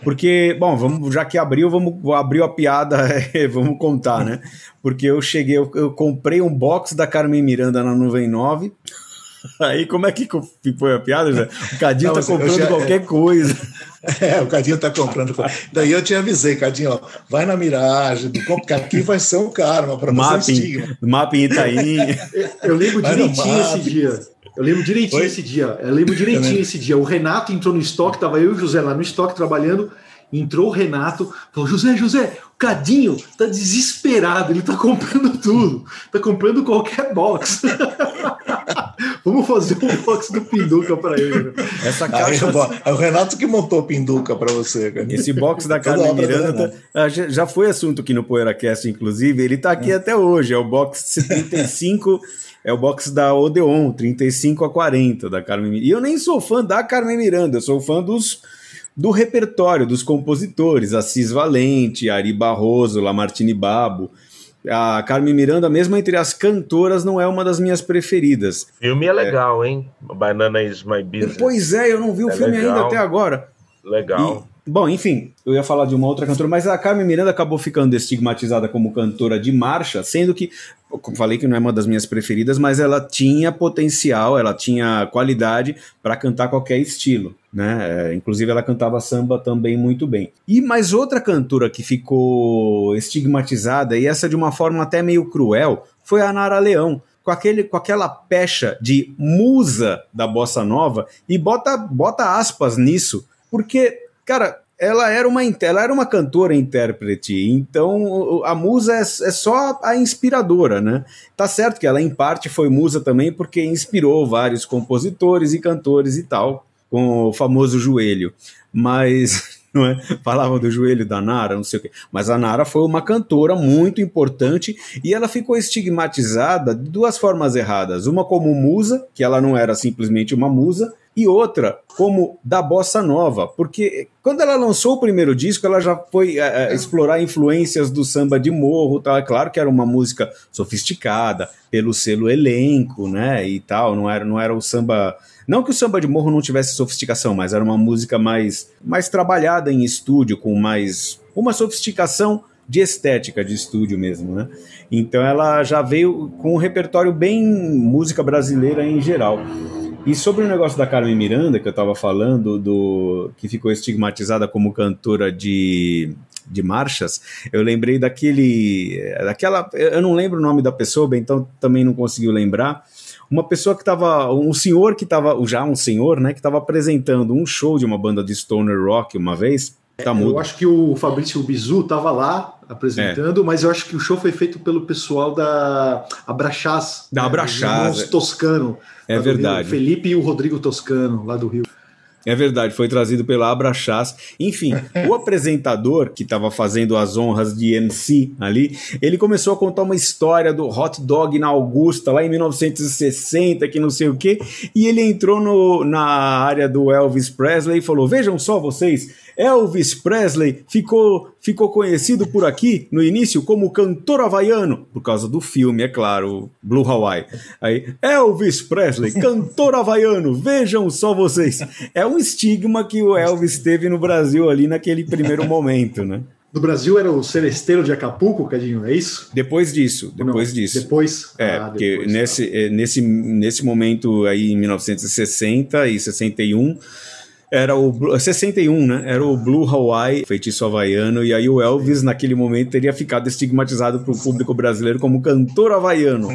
Porque, bom, vamos, já que abriu, vamos abrir a piada, vamos contar, né? Porque eu cheguei, eu, eu, comprei um box da Carmen Miranda na Nuvem 9. Aí, como é que foi a piada, Zé? O Cadinho Não, tá comprando já, qualquer é... coisa. É, o Cadinho tá comprando. Daí eu te avisei, Cadinho, ó, vai na miragem, porque aqui vai ser um karma para você estigma. Mapping Itaim. Eu lembro direitinho esse dia. Eu lembro direitinho Oi? esse dia. Eu lembro direitinho esse dia. O Renato entrou no estoque, tava eu e o José lá no estoque trabalhando. Entrou o Renato, falou: José, José, o Cadinho tá desesperado, ele tá comprando tudo, tá comprando qualquer box. Vamos fazer um box do Pinduca para ele. Essa caixa. Aí, é o Renato que montou o Pinduca para você, cara. Esse box da Carmen Miranda tá, já foi assunto aqui no PoeiraCast, inclusive. Ele tá aqui hum. até hoje. É o box 75. é o box da Odeon, 35 a 40 da Carmen Miranda. E eu nem sou fã da Carmen Miranda, eu sou fã dos do repertório dos compositores, Assis Valente, Ari Barroso, Lamartine Babo. A Carmen Miranda, mesmo entre as cantoras, não é uma das minhas preferidas. O filme é legal, é. hein? Banana is my business. Pois é, eu não vi o é filme legal. ainda até agora. Legal. Bom, enfim, eu ia falar de uma outra cantora, mas a Carmen Miranda acabou ficando estigmatizada como cantora de marcha, sendo que como falei que não é uma das minhas preferidas, mas ela tinha potencial, ela tinha qualidade para cantar qualquer estilo, né? É, inclusive ela cantava samba também muito bem. E mais outra cantora que ficou estigmatizada e essa de uma forma até meio cruel foi a Nara Leão. Com, aquele, com aquela pecha de musa da bossa nova, e bota, bota aspas nisso, porque, cara, ela era uma ela era uma cantora intérprete, então a musa é, é, só a inspiradora, né? Tá certo que ela em parte foi musa também porque inspirou vários compositores e cantores e tal, com o famoso joelho. Mas não é? Falavam do joelho da Nara, não sei o quê. Mas a Nara foi uma cantora muito importante e ela ficou estigmatizada de duas formas erradas. Uma como musa, que ela não era simplesmente uma musa, e outra como da bossa nova, porque quando ela lançou o primeiro disco, ela já foi é, explorar influências do samba de morro, tal. É claro que era uma música sofisticada pelo selo elenco, né, e tal. Não era, não era o samba, não que o samba de morro não tivesse sofisticação, mas era uma música mais, mais trabalhada em estúdio, com mais uma sofisticação de estética de estúdio mesmo, né? Então ela já veio com um repertório bem música brasileira em geral. E sobre o negócio da Carmen Miranda, que eu estava falando, do que ficou estigmatizada como cantora de, de marchas, eu lembrei daquele. daquela. Eu não lembro o nome da pessoa, então também não conseguiu lembrar. Uma pessoa que estava. Um senhor que estava. Já um senhor, né? Que estava apresentando um show de uma banda de Stoner Rock uma vez. Tá eu acho que o Fabrício Bizu estava lá apresentando, é. mas eu acho que o show foi feito pelo pessoal da Abraxás. Da né, Abraxás. É. Toscano. É verdade. Felipe e o Rodrigo Toscano, lá do Rio. É verdade, foi trazido pela Abraxás. Enfim, o apresentador que estava fazendo as honras de MC ali, ele começou a contar uma história do hot dog na Augusta, lá em 1960, que não sei o quê, e ele entrou no, na área do Elvis Presley e falou: Vejam só vocês, Elvis Presley ficou, ficou conhecido por aqui no início como cantor havaiano, por causa do filme, é claro, Blue Hawaii. Aí, Elvis Presley, cantor havaiano, vejam só vocês. É um estigma que o Elvis teve no Brasil ali naquele primeiro momento, né? Do Brasil era o Celesteiro de Acapulco, Cadinho, é isso? Depois disso, depois Não, disso. Depois? É, ah, porque depois, nesse, tá. Eh, nesse, nesse momento aí, em 1960 e 61, era o 61, né? Era o Blue Hawaii, feitiço havaiano, e aí o Elvis, naquele momento, teria ficado estigmatizado para o público brasileiro como cantor havaiano.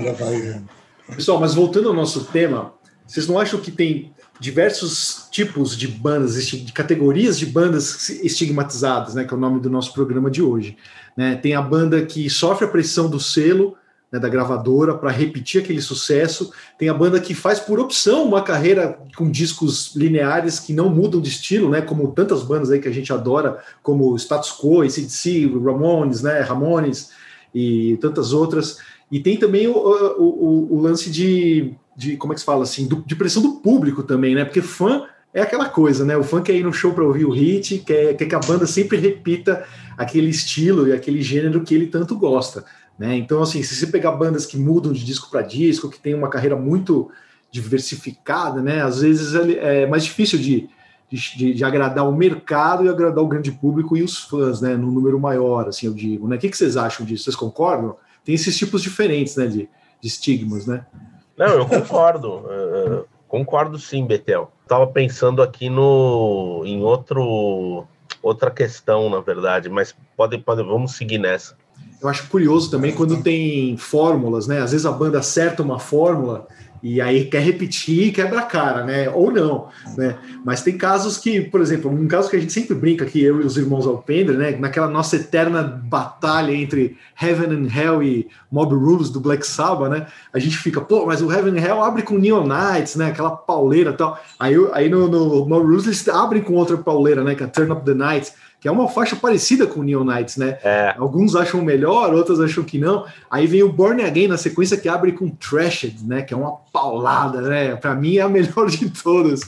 Pessoal, mas voltando ao nosso tema, vocês não acham que tem diversos tipos de bandas, de categorias de bandas estigmatizadas, né, que é o nome do nosso programa de hoje. Né? Tem a banda que sofre a pressão do selo, né, da gravadora, para repetir aquele sucesso. Tem a banda que faz por opção uma carreira com discos lineares que não mudam de estilo, né, como tantas bandas aí que a gente adora, como Status Quo, ACDC, Ramones, né, Ramones e tantas outras. E tem também o, o, o, o lance de, de, como é que se fala assim, do, de pressão do público também, né? Porque fã é aquela coisa, né? O fã quer ir no show para ouvir o hit, quer, quer que a banda sempre repita aquele estilo e aquele gênero que ele tanto gosta, né? Então, assim, se você pegar bandas que mudam de disco para disco, que tem uma carreira muito diversificada, né? Às vezes é mais difícil de, de, de, agradar o mercado e agradar o grande público e os fãs, né? No número maior, assim, eu digo, né? O que, que vocês acham disso? Vocês concordam? tem esses tipos diferentes, né, de, de estigmas, né? Não, eu concordo. uh, concordo sim, Betel. Estava pensando aqui no em outro outra questão, na verdade, mas pode, pode, vamos seguir nessa. Eu acho curioso também quando tem fórmulas, né? Às vezes a banda acerta uma fórmula e aí quer repetir e quebra a cara, né? Ou não, né? Mas tem casos que, por exemplo, um caso que a gente sempre brinca aqui, eu e os irmãos Alpendre, né? Naquela nossa eterna batalha entre Heaven and Hell e Mob Rules do Black Sabbath, né? A gente fica, pô, mas o Heaven and Hell abre com Neon Knights, né? Aquela pauleira e tal. Aí, aí no, no Mob Rules eles abrem com outra pauleira, né? Que é Turn Up the Night que é uma faixa parecida com o Neon Knights, né? É. Alguns acham melhor, outros acham que não. Aí vem o Born Again na sequência que abre com Trashed, né? Que é uma paulada, né? Para mim é a melhor de todas.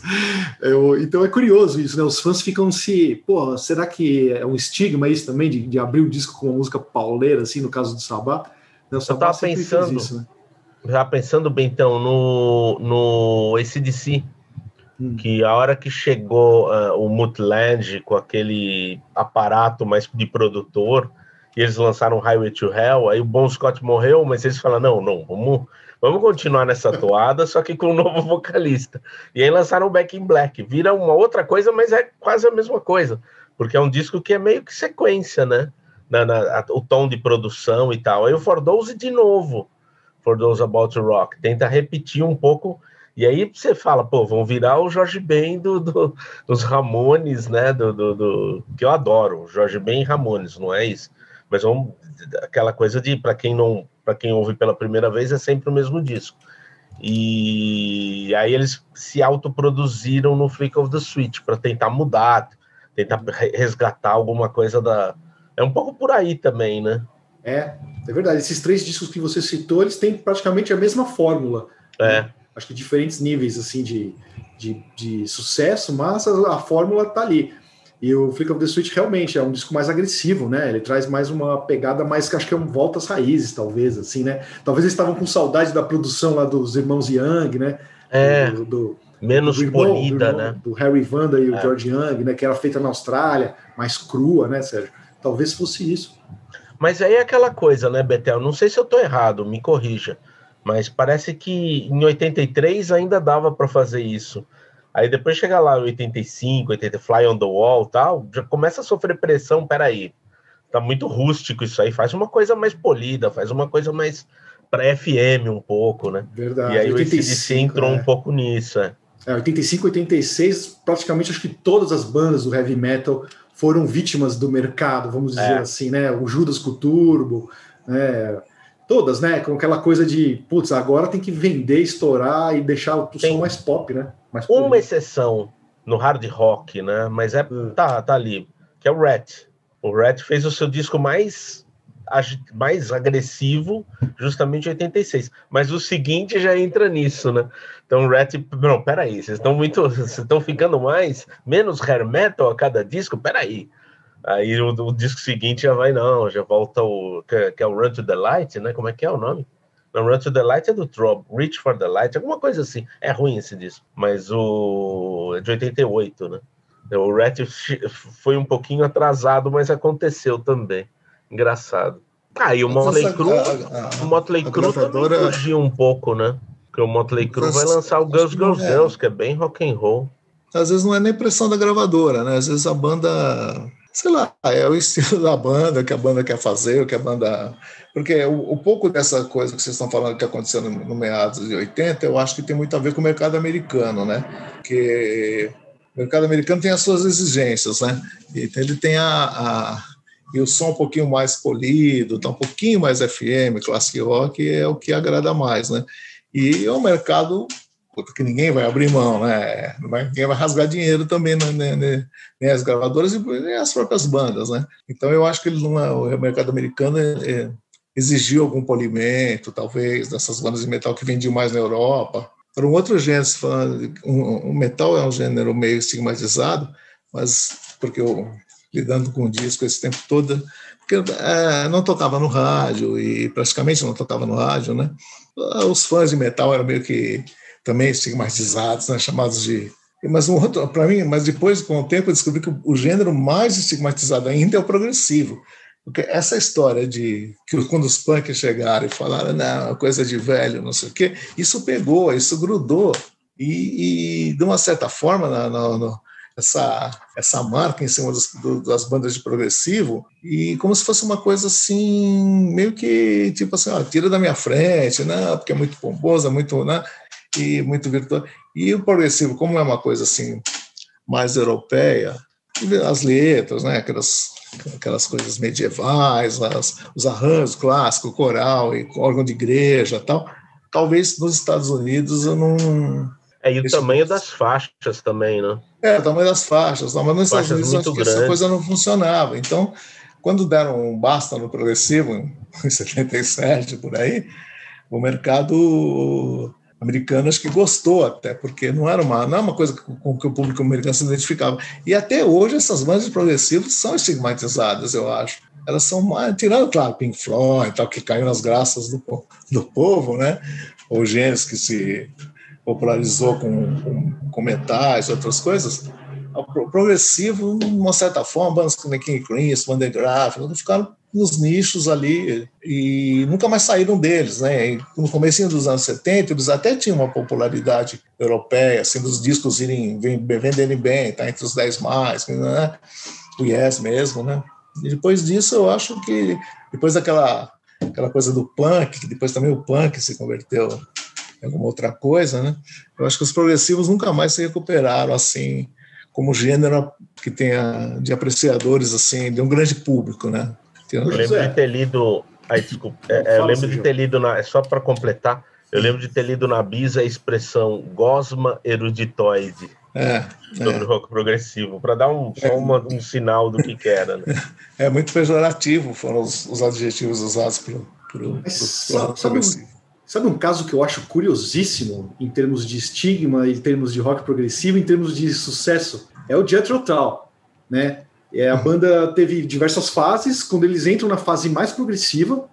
Eu, então é curioso isso, né? Os fãs ficam se, pô, será que é um estigma isso também de, de abrir o disco com uma música pauleira, assim, no caso do Sabá? Né? O Sabá Eu tava pensando, isso, né? já pensando bem então no no ACDC Hum. Que a hora que chegou uh, o Mutland com aquele aparato mais de produtor, e eles lançaram Highway to Hell, aí o Bon Scott morreu, mas eles falaram: não, não, vamos, vamos continuar nessa toada, só que com um novo vocalista. E aí lançaram Back in Black. Vira uma outra coisa, mas é quase a mesma coisa, porque é um disco que é meio que sequência, né? Na, na a, o tom de produção e tal. Aí o For Those de novo, For Those About to Rock, tenta repetir um pouco e aí você fala, pô, vão virar o Jorge Ben do, do, dos Ramones, né? Do, do, do, que eu adoro, Jorge Ben e Ramones, não é isso? Mas vamos aquela coisa de para quem não, para quem ouve pela primeira vez é sempre o mesmo disco. E aí eles se autoproduziram no Flick of the Switch para tentar mudar, tentar resgatar alguma coisa da. É um pouco por aí também, né? É, é verdade. Esses três discos que você citou, eles têm praticamente a mesma fórmula. É. Né? Acho que diferentes níveis assim de, de, de sucesso, mas a, a fórmula está ali. E o Flick of the Switch realmente é um disco mais agressivo, né? Ele traz mais uma pegada mais que acho que é um volta às raízes, talvez, assim, né? Talvez eles estavam com saudade da produção lá dos irmãos Young, né? É. Do, do, menos do irmão, polida, do irmão, né? Do Harry Vanda e o é. George Young, né? Que era feita na Austrália, mais crua, né, Sérgio? Talvez fosse isso. Mas aí é aquela coisa, né, Betel? Não sei se eu tô errado, me corrija mas parece que em 83 ainda dava para fazer isso. Aí depois chega lá em 85, 80, Fly on the Wall tal, já começa a sofrer pressão, peraí, tá muito rústico isso aí, faz uma coisa mais polida, faz uma coisa mais para FM um pouco, né? Verdade. E aí 85, o ACDC entrou é. um pouco nisso, é. É, 85, 86, praticamente acho que todas as bandas do heavy metal foram vítimas do mercado, vamos dizer é. assim, né? O Judas com o Turbo, né? Todas, né? Com aquela coisa de, putz, agora tem que vender, estourar e deixar o tem som mais pop, né? Mais uma exceção no hard rock, né? Mas é, hum. tá, tá ali, que é o Rat. O Rat fez o seu disco mais mais agressivo, justamente em 86. Mas o seguinte já entra nisso, né? Então, o Rat, não, peraí, vocês estão muito, vocês estão ficando mais, menos hair metal a cada disco, peraí. Aí o, o, disco seguinte já vai, não, já volta o. Que, que, é o Run to the Light, né? Como é que é o nome? Não, Run to the Light é do Trob, Reach for the Light, alguma coisa assim. É ruim esse disco, mas o. É de 88, né? O Rat foi um pouquinho atrasado, mas aconteceu também. Engraçado. Ah, e o Motley Crue, o Motley Crue também fugiu um pouco, né? Porque o Motley Crue vai lançar o Girls, Girls, é. Girls, que é bem rock and roll. Às vezes não é nem pressão da gravadora, né? Às vezes a banda sei lá, é o estilo da banda, que a banda quer fazer, o que a banda. Porque o, o pouco dessa coisa que vocês estão falando que aconteceu no, no, meados de 80, eu acho que tem muito a ver com o mercado americano, né? Que o mercado americano tem as suas exigências, né? Então ele tem a, a e o som um pouquinho mais polido, tá um pouquinho mais FM, classic rock é o que agrada mais, né? E é um mercado que ninguém vai abrir mão, né? Ninguém vai rasgar dinheiro também, né? né, né nem as gravadoras e nem as próprias bandas, né? Então eu acho que ele é, o mercado americano é, é, exigiu algum polimento, talvez, dessas bandas de metal que vendiam mais na Europa. Para um outro gênero, o um, metal é um gênero meio estigmatizado, mas porque eu lidando com o disco esse tempo todo, porque é, não tocava no rádio e praticamente não tocava no rádio, né? Os fãs de metal eram meio que também estigmatizados, né? chamados de mas um outro, para mim, mas depois com o tempo eu descobri que o gênero mais estigmatizado ainda é o progressivo. Porque essa história de que quando os punks chegaram e falaram, não, coisa de velho, não sei o quê, isso pegou, isso grudou. E, e de uma certa forma, na, na, na, essa, essa marca em cima dos, do, das bandas de progressivo, e como se fosse uma coisa assim, meio que tipo assim, ó, tira da minha frente, né? porque é muito pomposa, muito. Né? E muito virtuoso. E o progressivo, como é uma coisa assim mais europeia, as letras, né, aquelas aquelas coisas medievais, as, os arranjos clássicos, coral e órgão de igreja, tal. Talvez nos Estados Unidos eu não é, e o tamanho das faixas também, né? É, o tamanho das faixas, mas nos Estados Unidos acho que essa coisa não funcionava. Então, quando deram um basta no progressivo, em 77, por aí, o mercado americanas que gostou até, porque não era uma, não é uma coisa com que o público americano se identificava. E até hoje essas bandas progressivas são estigmatizadas, eu acho. Elas são mais, tirando, claro, Pink Floyd, tal, que caiu nas graças do, do povo, né? Ou Gênesis que se popularizou com, com, com metais, outras coisas. O progressivo, de uma certa forma, bandas como King Crimson, Van der Graaf, ficaram nos nichos ali e nunca mais saíram deles, né? No começo dos anos 70, eles até tinham uma popularidade europeia, assim, dos discos irem venderem bem, tá entre os 10 mais, né? O Yes mesmo, né? E depois disso, eu acho que depois daquela aquela coisa do punk, que depois também o punk se converteu em alguma outra coisa, né? Eu acho que os progressivos nunca mais se recuperaram assim como gênero que tenha de apreciadores assim de um grande público, né? Eu lembro de ter lido. Ai, desculpa. É, é, eu lembro de ter lido na. Só para completar, eu lembro de ter lido na Bisa a expressão gosma eruditoide. É, sobre é. rock progressivo, para dar um, só uma, um sinal do que, que era. Né? É muito pejorativo, foram os, os adjetivos usados sabe, sabe, um, sabe um caso que eu acho curiosíssimo em termos de estigma, em termos de rock progressivo, em termos de sucesso? É o Jethro Tull, né? É, a banda teve diversas fases. Quando eles entram na fase mais progressiva,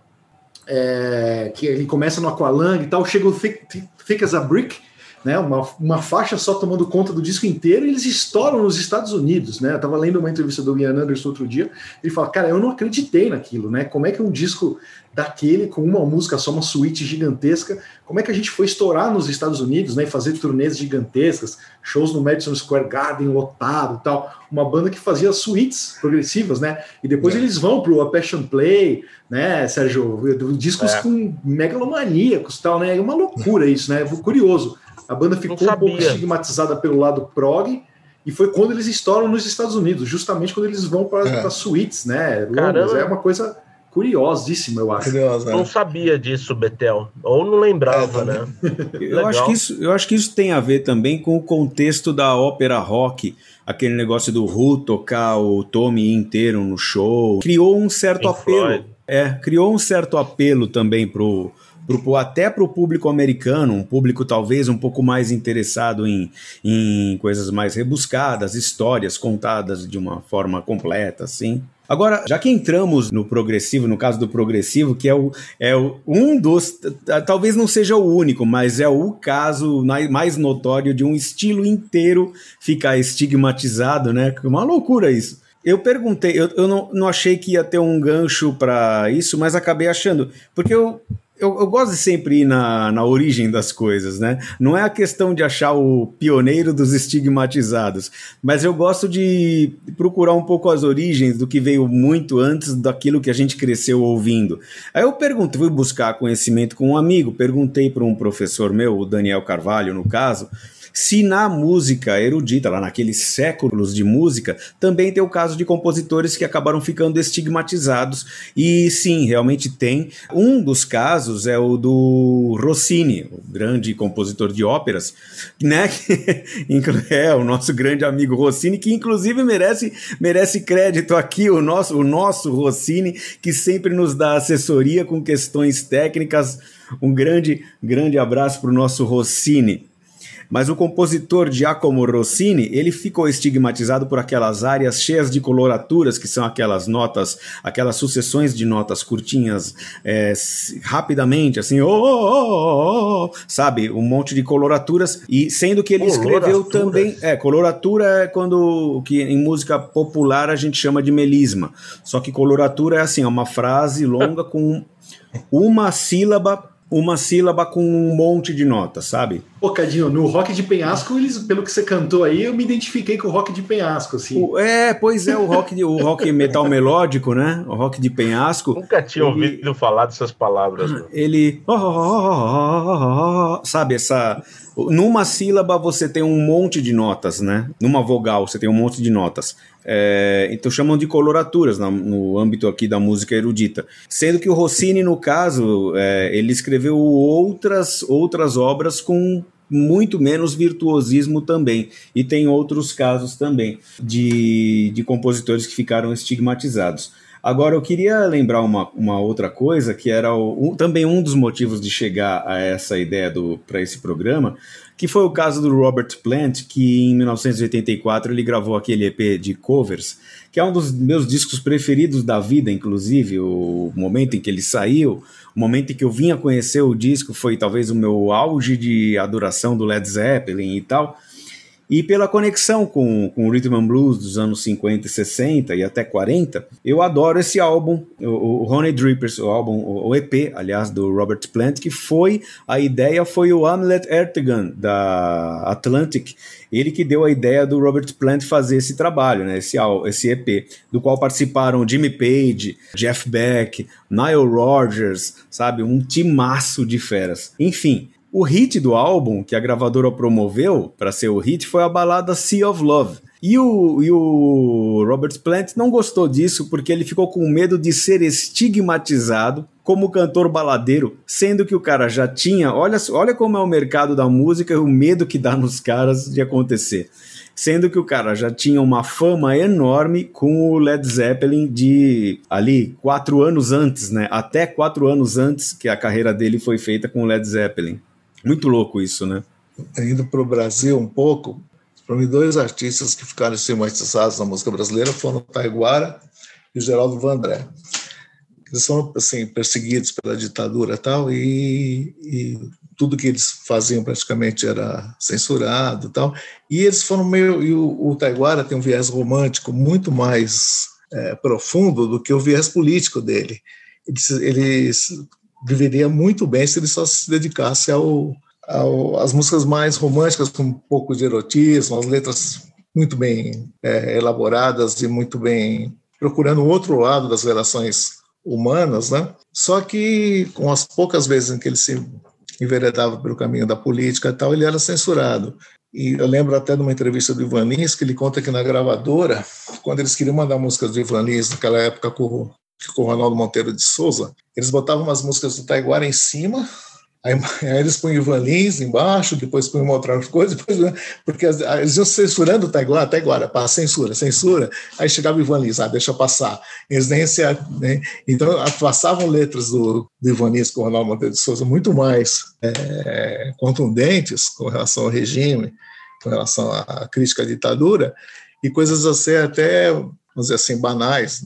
é, que ele começa no Aqualung e tal, chega o Thick, Thick as a Brick, né, uma, uma faixa só tomando conta do disco inteiro, e eles estouram nos Estados Unidos, né? Eu tava lendo uma entrevista do Ian Anderson outro dia, ele fala, cara, eu não acreditei naquilo, né? Como é que um disco daquele, com uma música só, uma suíte gigantesca, como é que a gente foi estourar nos Estados Unidos, né? E fazer turnês gigantescas, shows no Madison Square Garden lotado tal, uma banda que fazia suítes progressivas, né? E depois é. eles vão pro A Passion Play, né, Sérgio? Discos é. com megalomaníacos tal, né? É uma loucura isso, né? Curioso. A banda ficou um pouco estigmatizada pelo lado prog, e foi quando eles estouram nos Estados Unidos, justamente quando eles vão para é. suítes, né? Londres, é uma coisa curiosíssima, eu acho. Curiosa, não sabia disso, Betel, ou não lembrava, é, né? eu, acho que isso, eu acho que isso tem a ver também com o contexto da ópera rock, aquele negócio do Who tocar o Tommy inteiro no show, criou um certo Pink apelo. Floyd. É, criou um certo apelo também pro pro, até para o público americano, um público talvez um pouco mais interessado em, em coisas mais rebuscadas, histórias contadas de uma forma completa, assim. Agora, já que entramos no progressivo, no caso do progressivo, que é, o, é um dos, talvez não seja o único, mas é o caso mais notório de um estilo inteiro ficar estigmatizado, né? Uma loucura isso. Eu perguntei, eu, eu não, não achei que ia ter um gancho para isso, mas acabei achando, porque eu eu, eu, gosto de sempre ir na, na origem das coisas, né? Não é a questão de achar o pioneiro dos estigmatizados, mas eu gosto de procurar um pouco as origens do que veio muito antes daquilo que a gente cresceu ouvindo. Aí eu perguntei, fui buscar conhecimento com um amigo, perguntei para um professor meu, o Daniel Carvalho, no caso, se na música erudita, lá naqueles séculos de música, também tem o caso de compositores que acabaram ficando estigmatizados. E sim, realmente tem. Um dos casos é o do Rossini, o grande compositor de óperas, né? é o nosso grande amigo Rossini, que inclusive merece, merece crédito aqui, o nosso, o nosso Rossini, que sempre nos dá assessoria com questões técnicas. Um grande, grande abraço para o nosso Rossini. Mas o compositor Giacomo Rossini, ele ficou estigmatizado por aquelas áreas cheias de coloraturas, que são aquelas notas, aquelas sucessões de notas curtinhas, é, rapidamente, assim, oh, oh, oh, sabe? Um monte de coloraturas. E sendo que ele escreveu também. É, coloratura é quando que em música popular a gente chama de melisma. Só que coloratura é assim, é uma frase longa com uma sílaba uma sílaba com um monte de notas, sabe? Pô, Cadinho, no rock de penhasco, eles, pelo que você cantou aí, eu me identifiquei com o rock de penhasco, assim. O, é, pois é, o rock, de, o rock metal melódico, né? O rock de penhasco. Nunca tinha ele, ouvido falar dessas palavras. Mano. Ele. Oh, oh, oh, sabe, essa. Numa sílaba você tem um monte de notas, né? Numa vogal você tem um monte de notas. É, então chamam de coloraturas no, no, âmbito aqui da música erudita. Sendo que o Rossini, no caso, é, ele escreveu outras, outras obras com muito menos virtuosismo também. E tem outros casos também de, de compositores que ficaram estigmatizados. Agora, eu queria lembrar uma, uma outra coisa, que era o, um, também um dos motivos de chegar a essa ideia para esse programa, que foi o caso do Robert Plant, que em 1984 ele gravou aquele EP de covers, que é um dos meus discos preferidos da vida, inclusive, o momento em que ele saiu, o momento em que eu vim a conhecer o disco foi talvez o meu auge de adoração do Led Zeppelin e tal. E pela conexão com, com o Rhythm and Blues dos anos 50 e 60 e até 40, eu adoro esse álbum, o, o Honey Drippers, o álbum, o, EP, aliás, do Robert Plant, que foi, a ideia foi o Hamlet Ertegun, da Atlantic, ele que deu a ideia do Robert Plant fazer esse trabalho, né, esse, esse EP, do qual participaram Jimmy Page, Jeff Beck, Nile Rodgers, sabe, um timaço de feras. Enfim, o hit do álbum que a gravadora promoveu para ser o hit foi a balada Sea of Love. E o, e o Robert Plant não gostou disso porque ele ficou com medo de ser estigmatizado como cantor baladeiro, sendo que o cara já tinha. Olha, olha como é o mercado da música e o medo que dá nos caras de acontecer. Sendo que o cara já tinha uma fama enorme com o Led Zeppelin de ali quatro anos antes, né? Até quatro anos antes que a carreira dele foi feita com o Led Zeppelin. Muito louco isso, né? Indo para o Brasil um pouco, para mim, dois artistas que ficaram estigmatizados na música brasileira foram o Taiguara e o Geraldo Vandré. Eles foram assim, perseguidos pela ditadura tal, e, e tudo que eles faziam praticamente era censurado tal. E eles foram meio. E o, o Taiguara tem um viés romântico muito mais é, profundo do que o viés político dele. Eles, viveria muito bem se ele só se dedicasse ao, ao, às músicas mais românticas, com um pouco de erotismo, as letras muito bem é, elaboradas e muito bem procurando o outro lado das relações humanas, né? Só que com as poucas vezes em que ele se enveredava pelo caminho da política e tal, ele era censurado. E eu lembro até de uma entrevista do Ivan Lins, que ele conta que na gravadora, quando eles queriam mandar músicas do Ivan Lins, naquela época com, com o Ronaldo Monteiro de Souza, eles botavam umas músicas do Taiguara em cima, aí, aí eles punham Ivan Lins embaixo, depois punham uma outra coisa, depois, porque eles iam censurando o Taiguara, Taiguara, para censura, censura, aí chegava o Ivan Lins, ah, deixa passar. Eles nem se, né? Então, passavam letras do, do Ivan Lins com o Ronaldo Monteiro de Souza muito mais é, contundentes com relação ao regime, com relação à crítica à ditadura, e coisas assim até, vamos dizer assim, banais,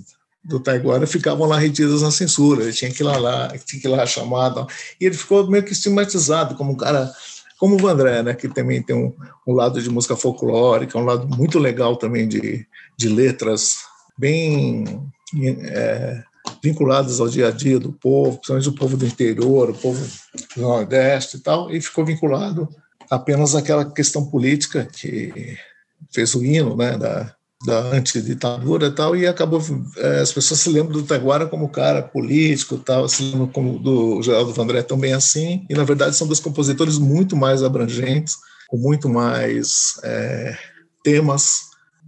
do Taiguara ficavam lá retidas na censura, ele tinha que ir lá, lá, tinha que ir lá chamar. E ele ficou meio que estigmatizado como um cara, como o Vandré, né, que também tem um, um lado de música folclórica, um lado muito legal também de, de letras bem é, vinculadas ao dia a dia do povo, principalmente o povo do interior, o povo do Nordeste e tal, e ficou vinculado apenas àquela questão política que fez o hino né, da, da antiditadura e tal, e acabou, é, as pessoas se lembram do Taguara como cara político tal, se lembram como do Geraldo Vandré também assim, e na verdade são dois compositores muito mais abrangentes, com muito mais é, temas,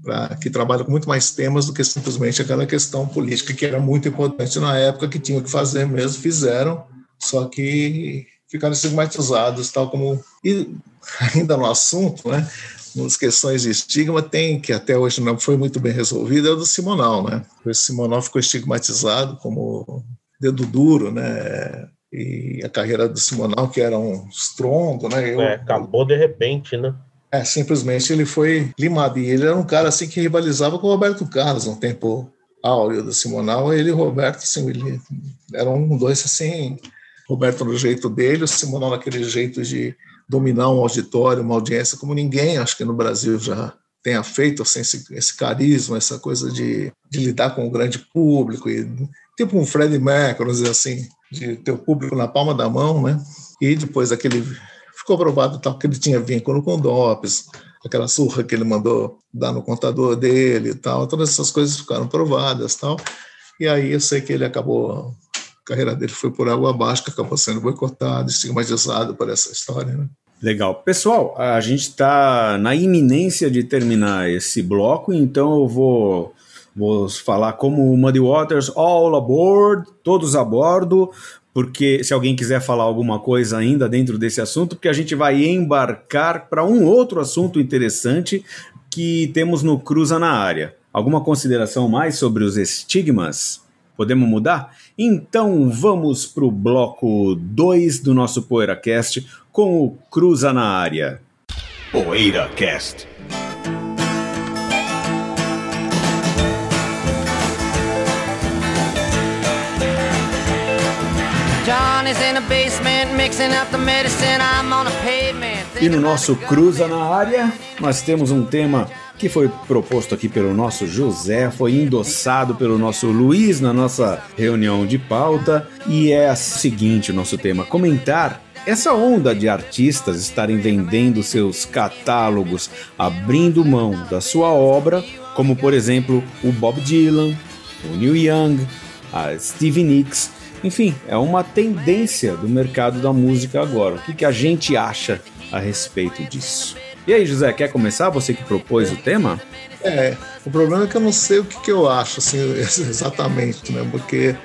pra, que trabalha com muito mais temas do que simplesmente aquela questão política que era muito importante na época, que tinham que fazer mesmo, fizeram, só que ficaram estigmatizados, tal como. E ainda no assunto, né? Nas questões de estigma, tem, que até hoje não foi muito bem resolvido, é o do Simonal, né? O Simonal ficou estigmatizado como dedo duro, né? E a carreira do Simonal, que era um estrondo, né? Eu, é, acabou de repente, né? É, simplesmente ele foi limado. E ele era um cara assim que rivalizava com o Roberto Carlos um tempo áureo do Simonal. Ele e o Roberto, assim, ele, eram um, dois assim. Roberto no jeito dele, o Simonal naquele jeito de dominar um auditório, uma audiência como ninguém, acho que no Brasil já tenha feito assim, esse, esse carisma, essa coisa de, de, lidar com o grande público, e, tipo um Fred Mercury, assim, de ter o público na palma da mão, né? E depois aquele ficou provado tal que ele tinha vínculo com dopes, aquela surra que ele mandou dar no contador dele e tal, todas essas coisas ficaram provadas tal. E aí eu sei que ele acabou carreira dele foi por água abaixo, que acabou sendo boicotado, estigmatizado por essa história. Né? Legal. Pessoal, a gente está na iminência de terminar esse bloco, então eu vou, vou falar como Muddy Waters, all aboard, todos a bordo, porque se alguém quiser falar alguma coisa ainda dentro desse assunto, porque a gente vai embarcar para um outro assunto interessante que temos no Cruza na área. Alguma consideração mais sobre os estigmas? Podemos mudar? Então vamos para o bloco 2 do nosso PoeiraCast com o Cruza na área. PoeiraCast. E no nosso Cruza na área, nós temos um tema que foi proposto aqui pelo nosso José, foi endossado pelo nosso Luiz na nossa reunião de pauta e é o seguinte o nosso tema: comentar essa onda de artistas estarem vendendo seus catálogos, abrindo mão da sua obra, como por exemplo o Bob Dylan, o Neil Young, a Stevie Nicks, enfim, é uma tendência do mercado da música agora. O que, que a gente acha a respeito disso? E aí, José, quer começar? Você que propôs o tema? É, o problema é que eu não sei o que, que eu acho, assim, exatamente, né? Porque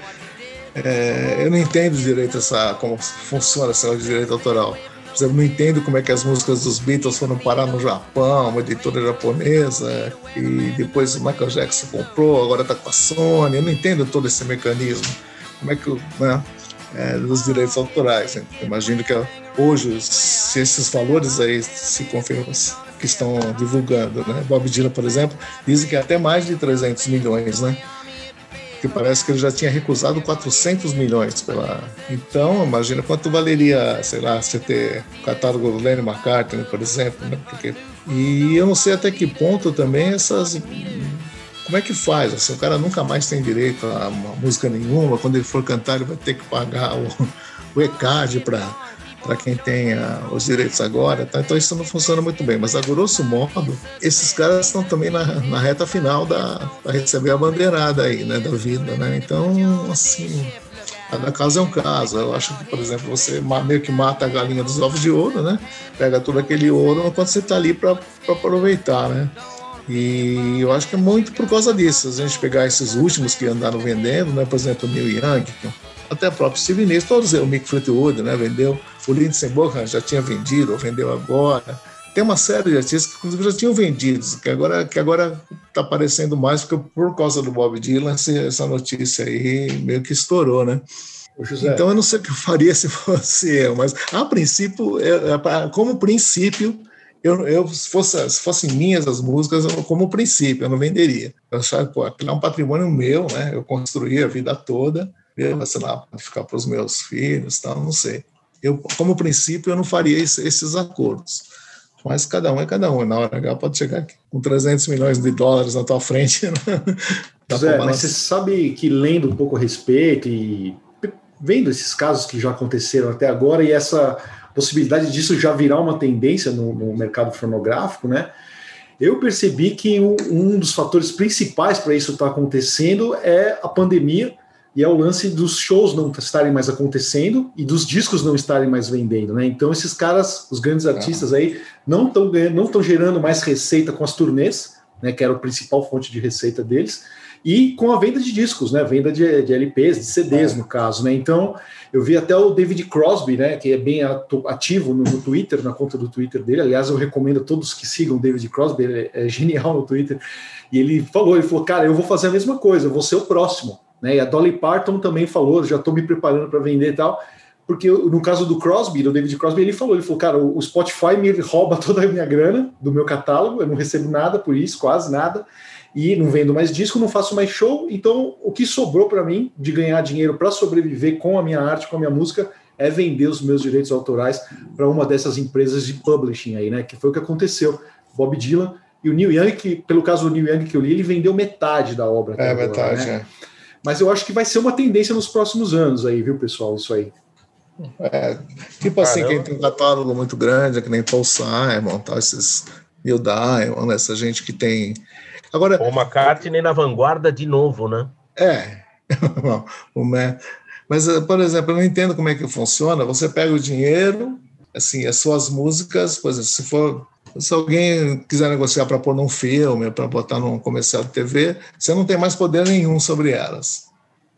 é, eu não entendo direito essa, como funciona essa direito autoral. Por exemplo, não entendo como é que as músicas dos Beatles foram parar no Japão, uma editora japonesa, e depois o Michael Jackson comprou, agora está com a Sony. Eu não entendo todo esse mecanismo. Como é que, né? É, dos direitos autorais. Imagino que hoje, se esses valores aí se confirmam, que estão divulgando, né? Bob Dylan, por exemplo, dizem que é até mais de 300 milhões, né? Que parece que ele já tinha recusado 400 milhões pela. Então, imagina quanto valeria, sei lá, você ter o catálogo do Lenny McCartney, por exemplo, né? Porque... E eu não sei até que ponto também essas como é que faz? Assim, o cara nunca mais tem direito a uma música nenhuma. Quando ele for cantar, ele vai ter que pagar o, o ECAD para para quem tem os direitos agora, tá? então isso não funciona muito bem. Mas a grosso modo, esses caras estão também na, na reta final da para receber a bandeirada aí, né, da vida, né? Então, assim, cada caso é um caso. Eu acho que, por exemplo, você meio que mata a galinha dos ovos de ouro, né? Pega todo aquele ouro enquanto você está ali para aproveitar, né? E eu acho que é muito por causa disso. Se a gente pegar esses últimos que andaram vendendo, né? por exemplo, o Neil Young, até o próprio Steve Nicks, todos, o Mick Fleetwood, né? vendeu, o Lindsey Buckingham já tinha vendido, ou vendeu agora. Tem uma série de artistas que inclusive já tinham vendido, que agora que agora está aparecendo mais, porque por causa do Bob Dylan, essa notícia aí meio que estourou, né? Então eu não sei o que eu faria se fosse eu, mas a princípio, como princípio, eu, eu se, fosse, se fossem minhas as músicas, eu, como princípio, eu não venderia. Eu achava, pô, aquilo é um patrimônio meu, né? Eu construí a vida toda, sei lá, ficar para os meus filhos, tal, não sei. Eu, como princípio, eu não faria esse, esses acordos. Mas cada um é cada um. Na hora H pode chegar aqui, com 300 milhões de dólares na tua frente. Né? Zé, mas você sabe que lendo um pouco a respeito e vendo esses casos que já aconteceram até agora e essa possibilidade disso já virar uma tendência no, no mercado fonográfico, né? Eu percebi que um, um dos fatores principais para isso estar tá acontecendo é a pandemia, e é o lance dos shows não estarem mais acontecendo e dos discos não estarem mais vendendo, né? Então esses caras, os grandes artistas aí, não estão não estão gerando mais receita com as turnês, né? Que era a principal fonte de receita deles, e com a venda de discos, né? Venda de, de LPs, de CDs é. no caso, né? Então eu vi até o David Crosby, né? Que é bem ativo no, no, Twitter, na conta do Twitter dele. Aliás, eu recomendo a todos que sigam o David Crosby, ele é, é genial no Twitter. E ele falou, ele falou, cara, eu vou fazer a mesma coisa, eu vou ser o próximo. Né? E a Dolly Parton também falou, já estou me preparando para vender e tal, porque no caso do Crosby, do David Crosby, ele falou, ele falou, cara, o Spotify me rouba toda a minha grana do meu catálogo, eu não recebo nada por isso, quase nada, e não vendo mais disco, não faço mais show, então o que sobrou para mim de ganhar dinheiro para sobreviver com a minha arte, com a minha música, é vender os meus direitos autorais para uma dessas empresas de publishing aí, né? Que foi o que aconteceu. Bob Dylan e o Neil Young, que pelo caso do Neil Young que eu li, ele vendeu metade da obra. É, agora, metade, né? é. Mas eu acho que vai ser uma tendência nos próximos anos aí, viu, pessoal? Isso aí. É, tipo assim, Caramba. quem tem um catálogo muito grande, é que nem Paul Simon, tal, esses Neil Diamond, essa gente que tem. Agora. O McCartney na vanguarda de novo, né? É. o Mas, eh, por exemplo, eu não entendo como é que funciona. Você pega o dinheiro, assim, as suas músicas, por exemplo, se for se alguém quiser negociar para pôr num filme, para botar num comercial de TV, você não tem mais poder nenhum sobre elas.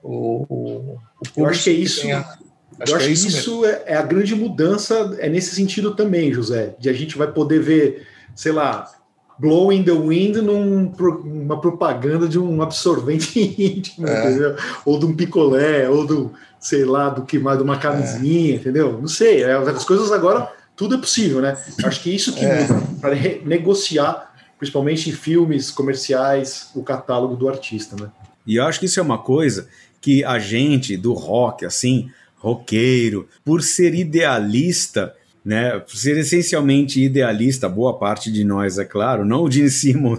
O, o, o eu acho que é isso. A, acho eu acho que, é isso, isso é, é, a grande mudança, é nesse sentido também, José, de a gente vai poder ver, sei lá, Blowing the Wind numa propaganda de um absorvente íntimo, é. entendeu? Ou de um picolé, ou do, sei lá, do que mais, de uma camisinha, é. entendeu? Não sei, é, as coisas agora tudo é possível, né? Acho que isso que é. para negociar, principalmente em filmes comerciais, o catálogo do artista, né? E eu acho que isso é uma coisa que a gente do rock, assim, roqueiro, por ser idealista, né, por ser essencialmente idealista, boa parte de nós, é claro, não o Gene Simmons,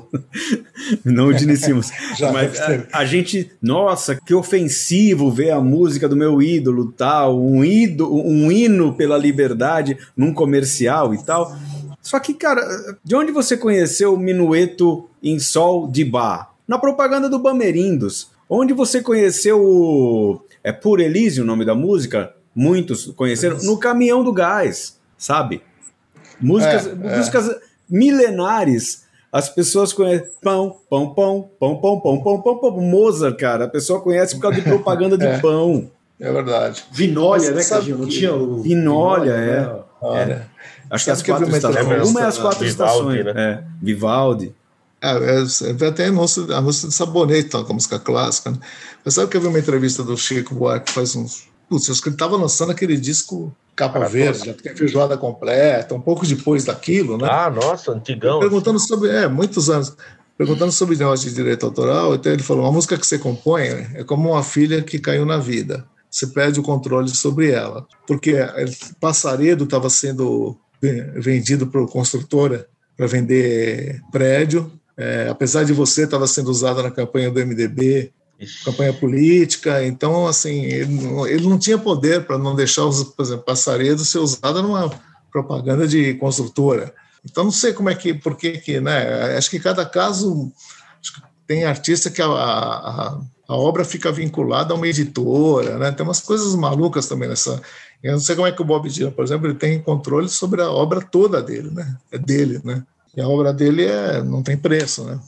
não o Gene Simmons, mas a, a, gente, nossa, que ofensivo ver a música do meu ídolo, tal, um, ídolo, um hino pela liberdade num comercial e tal. Só que, cara, de onde você conheceu o minueto em sol de bar? Na propaganda do Bamerindos. Onde você conheceu o. É Por Elise o nome da música? Muitos conheceram. No Caminhão do Gás sabe? Músicas, é, músicas é. milenares. As pessoas conhecem pão, pão, pão, pão, pão, pão, pão, pão, pão, Mozart, cara. A pessoa conhece por causa de propaganda de é. pão. É verdade. Vinólia, né, Cadinho? Não tinha o. Vinólia, é. Né? é. Acho que as quatro estações. Uma é as quatro estações. Né? É. Vivaldi. É, é, até anúncio, anúncio de sabonete, com a música clássica. Né? Mas sabe que eu vi uma entrevista do Chico Buarque faz uns. Putz, acho que ele estava lançando aquele disco Capa Verde, já tem feijoada completa, um pouco depois daquilo, né? Ah, nossa, antigão. Perguntando sobre, é, muitos anos, perguntando sobre negócio de direito autoral, então ele falou, uma música que você compõe é como uma filha que caiu na vida, você perde o controle sobre ela, porque Passaredo estava sendo vendido para construtora para vender prédio, é, apesar de você estava sendo usada na campanha do MDB, campanha política, então assim ele, ele não tinha poder para não deixar, os, por exemplo, Passaredo ser usada numa propaganda de construtora. Então não sei como é que, por que que, né? Acho que cada caso tem artista que a, a, a, obra fica vinculada a uma editora, né? Tem umas coisas malucas também nessa. Eu não sei como é que o Bob Dylan, por exemplo, ele tem controle sobre a obra toda dele, né? É dele, né? E a obra dele é, não tem preço, né?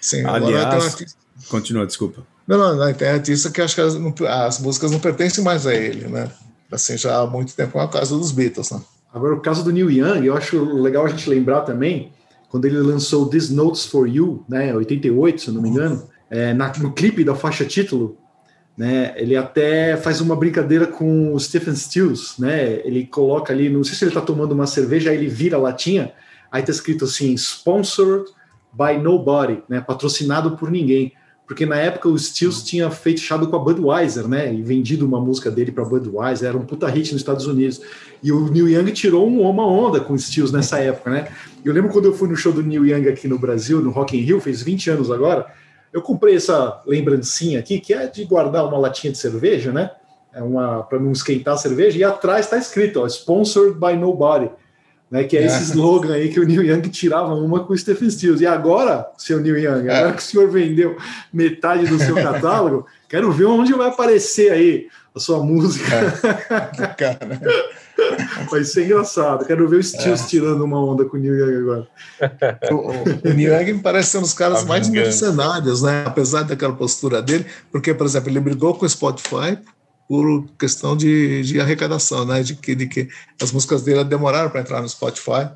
Sim, Aliás, um artista... continua, desculpa. Não, não, não, tem artista que acho que as, as, músicas não pertencem mais a ele, né? Assim, já há muito tempo é o caso dos Beatles, né? Agora, o caso do Neil Young, eu acho legal a gente lembrar também, quando ele lançou This Notes for You, né, 88, se eu não me engano, é, na, no clipe da faixa título, né, ele até faz uma brincadeira com o Stephen Stills, né, ele coloca ali, não sei se ele está tomando uma cerveja, aí ele vira a latinha, aí tá escrito assim, sponsored by nobody, né, patrocinado por ninguém porque na época o Stills tinha fechado com a Budweiser, né? E vendido uma música dele para Budweiser, era um puta hit nos Estados Unidos. E o Neil Young tirou uma onda com o Stills nessa época, né? Eu lembro quando eu fui no show do Neil Young aqui no Brasil, no Rock in Rio, fez 20 anos agora. Eu comprei essa lembrancinha aqui, que é de guardar uma latinha de cerveja, né? É uma para não esquentar a cerveja, e atrás está escrito, ó, sponsored by nobody. Né? Que é, é, esse slogan aí que o Neil Young tirava uma com o Stephen Stills. E agora, seu Neil Young, é. agora que o senhor vendeu metade do seu catálogo, quero ver onde vai aparecer aí a sua música. É. Cara. Vai ser engraçado. Quero ver o Stills é. tirando uma onda com o Neil Young agora. O, o Neil Young parece ser um dos caras mais mercenários, né? Apesar daquela postura dele, porque, por exemplo, ele brigou com o Spotify por questão de, de arrecadação, né? De que, de que as músicas dele demoraram para entrar no Spotify,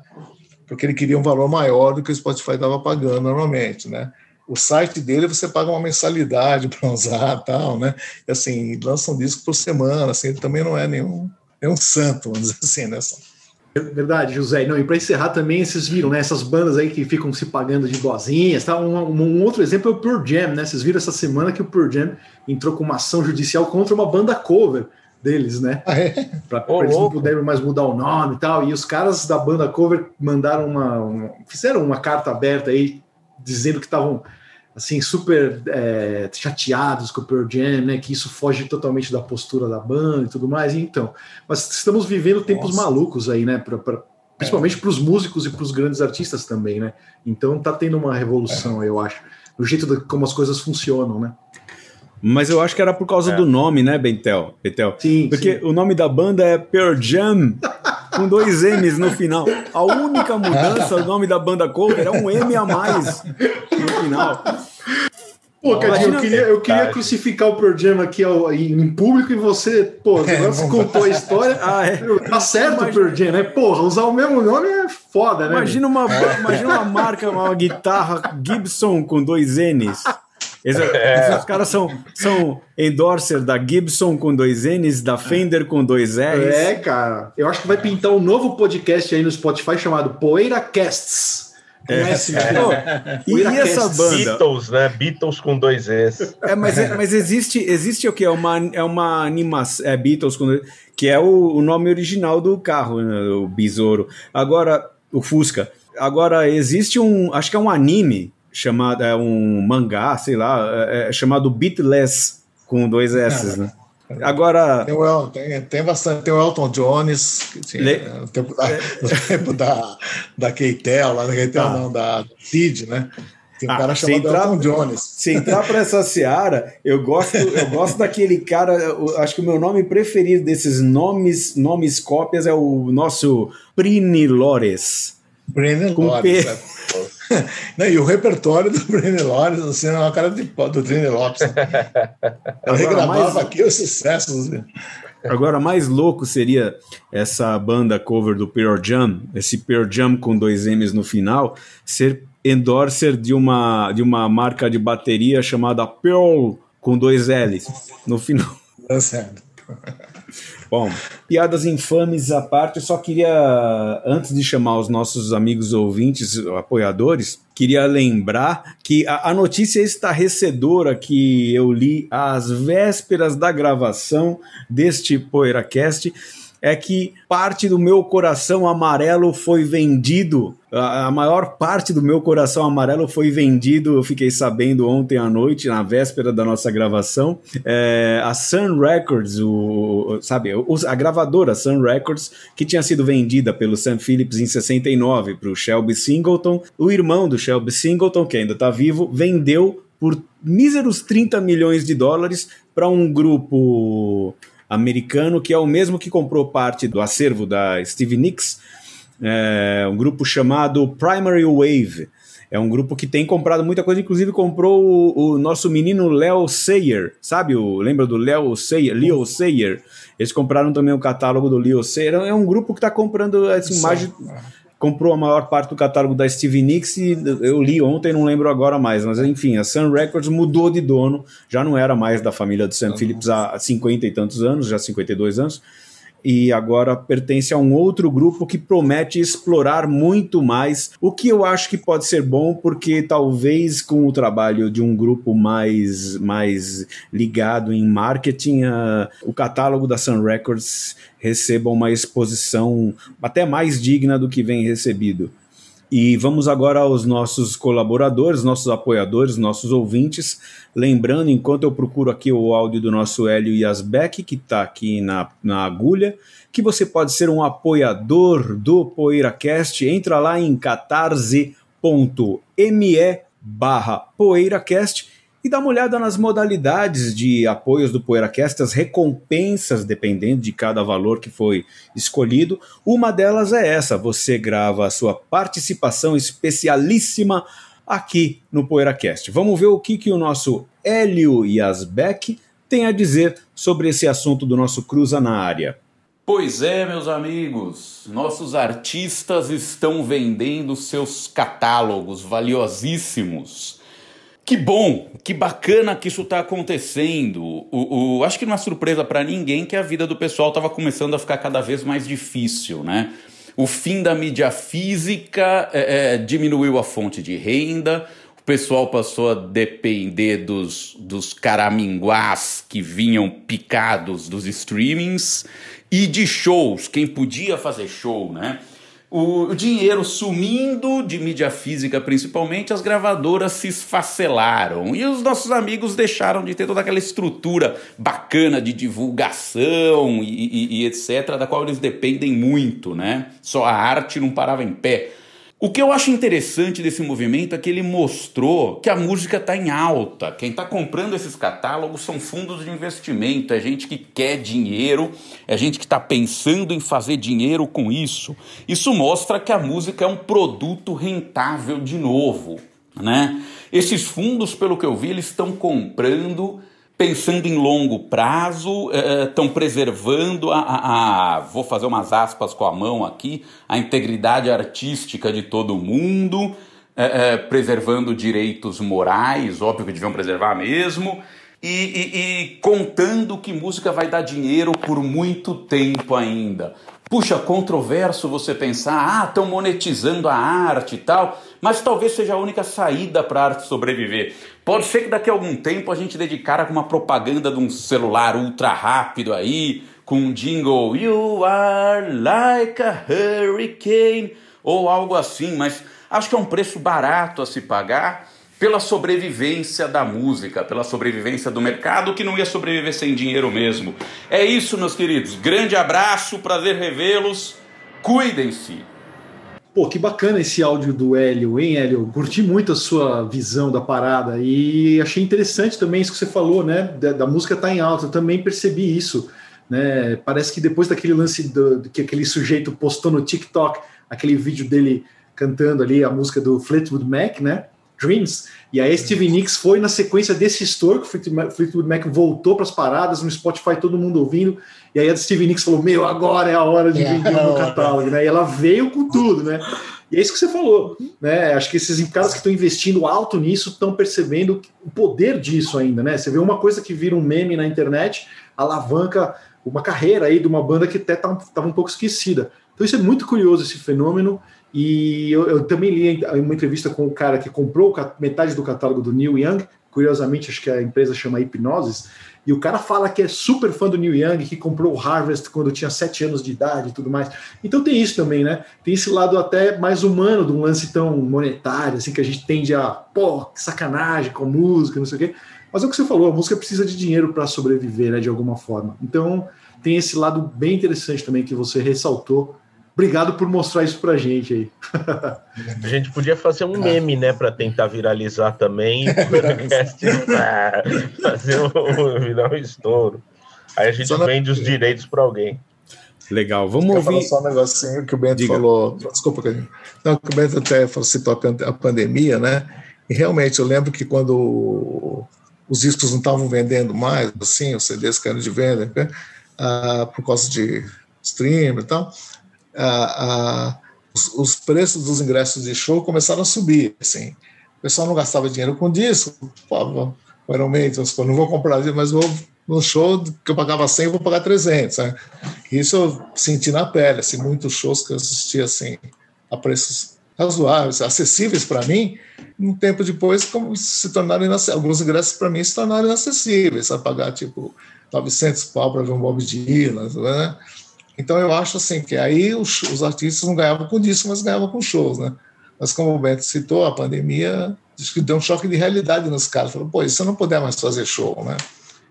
porque ele queria um valor maior do que o Spotify estava pagando normalmente, né? O site dele você paga uma mensalidade para usar, tal, né? E assim lança um disco por semana, assim, ele também não é nenhum, nenhum santo, vamos dizer assim, né? Verdade, José. Não, e para encerrar também, vocês viram, né? Essas bandas aí que ficam se pagando de boazinhas, tá? Um, um, outro exemplo é o Pearl Jam, né? Vocês viram essa semana que o Pearl Jam entrou com uma ação judicial contra uma banda cover deles, né? Ah, é? Para oh, eles não puderem mais mudar o nome e tal. E os caras da banda cover mandaram uma, uma fizeram uma carta aberta aí dizendo que estavam assim, super é, chateados com o Pearl Jam, né? Que isso foge totalmente da postura da banda e tudo mais. E então, mas estamos vivendo tempos Nossa. malucos aí, né? Pra, pra principalmente é. para os músicos e para os grandes artistas também, né? Então tá tendo uma revolução, é. eu acho, no jeito de como as coisas funcionam, né? Mas eu acho que era por causa é. do nome, né, Bentel? Bentel? Sim. Porque sim. o nome da banda é Pearl Jam, com dois M's no final. A única mudança do nome da banda cover é um M a mais no final. Pô, Cadinho, eu queria, eu queria crucificar o Pearl Jam aqui ao, em público e você, pô, agora é, você contou a história. ah, é. Tá certo o Pearl Jam, né? Porra, usar o mesmo nome é foda, né? Imagina uma, imagina uma marca, uma guitarra Gibson com dois N's. Esses, é. caras são, são endorser da Gibson com dois N's, da Fender com dois R's. É, cara. Eu acho que vai pintar um novo podcast aí no Spotify chamado Poeira Casts. É, é. E, e essa banda? Beatles, né? Beatles com dois S. É, mas, é, mas existe, existe o que? É uma, é uma animação. É Beatles com que é o, o nome original do carro, né, o Besouro. Agora, o Fusca. Agora, existe um. Acho que é um anime chamado. É um mangá, sei lá, é, é chamado Beatless com dois S, né? Agora. Tem, o, tem, tem, bastante. Tem o Elton Jones, que tinha, Le... no tempo da, no tempo da, da Keitel, lá da Keitel, ah. não, da Cid, né? Tem um ah, cara chamado entrar, Elton Jones. Se entrar para essa seara, eu gosto, eu gosto daquele cara. Eu, acho que o meu nome preferido desses nomes, nomes cópias é o nosso Prini Lores. Prini Lores. É. Não, e o repertório do Brenny Lawrence, assim, é uma cara de, do Trini Lopes. Ela regravava mais... aqui os sucessos. Assim. Agora, mais louco seria essa banda cover do Pearl Jam, esse Pearl Jam com dois M's no final, ser endorser de uma, de uma marca de bateria chamada Pearl com dois L's no final. Tá certo. Bom, piadas infames à parte, eu só queria, antes de chamar os nossos amigos ouvintes, apoiadores, queria lembrar que a, a notícia estarrecedora que eu li às vésperas da gravação deste PoeiraCast é que parte do meu coração amarelo foi vendido. A, maior parte do meu coração amarelo foi vendido. Eu fiquei sabendo ontem à noite, na véspera da nossa gravação. É, a Sun Records, o, sabe, a gravadora Sun Records, que tinha sido vendida pelo Sam Phillips em 69 para o Shelby Singleton. O irmão do Shelby Singleton, que ainda está vivo, vendeu por míseros 30 milhões de dólares para um grupo americano, que é o mesmo que comprou parte do acervo da Stevie Nicks, é, um grupo chamado Primary Wave. É um grupo que tem comprado muita coisa, inclusive comprou o, o nosso menino Leo Sayer, sabe? O, lembra do Leo Sayer, Leo Sayer? Eles compraram também o catálogo do Leo Sayer. É um grupo que está comprando mais de, comprou a maior parte do catálogo da Stevie Nicks e eu li ontem, não lembro agora mais, mas enfim, a Sun Records mudou de dono, já não era mais da família do Sam uhum. Phillips há 50 e tantos anos, já 52 anos, e agora pertence a um outro grupo que promete explorar muito mais, o que eu acho que pode ser bom, porque talvez com o trabalho de um grupo mais, mais ligado em marketing, uh, o catálogo da Sun Records receba uma exposição até mais digna do que vem recebido. E vamos agora aos nossos colaboradores, nossos apoiadores, nossos ouvintes. Lembrando, enquanto eu procuro aqui o áudio do nosso Hélio Yasbeck, que está aqui na, na agulha, que você pode ser um apoiador do PoeiraCast. Entra lá em catarse.me barra PoeiraCast e dá uma olhada nas modalidades de apoios do PoeiraCast, as recompensas, dependendo de cada valor que foi escolhido. Uma delas é essa: você grava a sua participação especialíssima aqui no PoeiraCast. Vamos ver o que, que o nosso Hélio Yasbeck tem a dizer sobre esse assunto do nosso Cruza na área. Pois é, meus amigos, nossos artistas estão vendendo seus catálogos valiosíssimos que bom, que bacana que isso está acontecendo. O, o, acho que não é surpresa para ninguém que a vida do pessoal estava começando a ficar cada vez mais difícil, né? O fim da mídia física é, é, diminuiu a fonte de renda, o pessoal passou a depender dos, dos caraminguás que vinham picados dos streamings e de shows, quem podia fazer show, né? O dinheiro sumindo de mídia física principalmente, as gravadoras se esfacelaram e os nossos amigos deixaram de ter toda aquela estrutura bacana de divulgação e, e, e etc., da qual eles dependem muito, né? Só a arte não parava em pé. O que eu acho interessante desse movimento é que ele mostrou que a música está em alta. Quem está comprando esses catálogos são fundos de investimento, é gente que quer dinheiro, é gente que está pensando em fazer dinheiro com isso. Isso mostra que a música é um produto rentável de novo. Né? Esses fundos, pelo que eu vi, eles estão comprando pensando em longo prazo, estão é, preservando a, a, a, Vou fazer umas aspas com a mão aqui, a integridade artística de todo mundo, é, é, preservando direitos morais, óbvio que deviam preservar mesmo, e, e, e contando que música vai dar dinheiro por muito tempo ainda. Puxa, controverso você pensar, ah, estão monetizando a arte e tal, mas talvez seja a única saída para a arte sobreviver. Pode ser que daqui a algum tempo a gente dedicar com uma propaganda de um celular ultra rápido aí, com um jingle You are like a hurricane, ou algo assim, mas acho que é um preço barato a se pagar pela sobrevivência da música, pela sobrevivência do mercado que não ia sobreviver sem dinheiro mesmo. É isso, meus queridos. Grande abraço, prazer revê-los. Cuidem-se. Pô, que bacana esse áudio do Hélio, hein, Hélio? Curti muito a sua visão da parada e achei interessante também isso que você falou, né? Da, da música tá em alta, eu também percebi isso. Né? Parece que depois daquele lance do, do, que aquele sujeito postou no TikTok, aquele vídeo dele cantando ali a música do Fleetwood Mac, né? Dreams. E aí Steve Nicks foi na sequência desse estouro que o Fleetwood Mac voltou para as paradas, no Spotify todo mundo ouvindo. E aí a Steve Nicks falou: Meu, agora é a hora de yeah. vender o meu catálogo, né? E ela veio com tudo, né? E é isso que você falou, né? Acho que esses caras que estão investindo alto nisso estão percebendo o poder disso ainda, né? Você vê uma coisa que vira um meme na internet, alavanca uma carreira aí de uma banda que até estava um pouco esquecida. Então isso é muito curioso esse fenômeno e eu, eu, também li uma entrevista com o cara que comprou metade do catálogo do Neil Young, curiosamente, acho que a empresa chama Hipnosis, e o cara fala que é super fã do Neil Young, que comprou o Harvest quando tinha sete anos de idade e tudo mais. Então tem isso também, né? Tem esse lado até mais humano de um lance tão monetário, assim, que a gente tende a, pô, que sacanagem com música, não sei o quê. Mas é o que você falou, a música precisa de dinheiro para sobreviver, né, de alguma forma. Então tem esse lado bem interessante também que você ressaltou Obrigado por mostrar isso pra gente aí. A gente podia fazer um meme, né, para tentar viralizar também, fazer um, virar um estouro. Aí a gente só vende na... os direitos para alguém. Legal, vamos ouvir. só um negocinho que o Bento Diga. falou. Desculpa, não, que o Bento até citou a pandemia, né? E realmente eu lembro que quando os discos não estavam vendendo mais, assim, os CDs caindo de venda, né? ah, por causa de stream e tal, os, os, preços dos ingressos de show começaram a subir. Assim. O pessoal não gastava dinheiro com disco. Pô, realmente, eu não vou comprar, mas vou no show que eu pagava 100, eu vou pagar 300. Né? Isso eu senti na pele, assim, muitos shows que eu assisti assim, a preços razoáveis, acessíveis para mim, um tempo depois como se tornaram alguns ingressos para mim se tornaram inacessíveis, a pagar tipo 900 pau para ver um Bob Dylan, né? Então eu acho assim que aí os, os, artistas não ganhavam com disco, mas ganhavam com shows, né? Mas como o Beto citou, a pandemia acho que deu um choque de realidade nos caras. Falou, pô, isso não puder mais fazer show, né?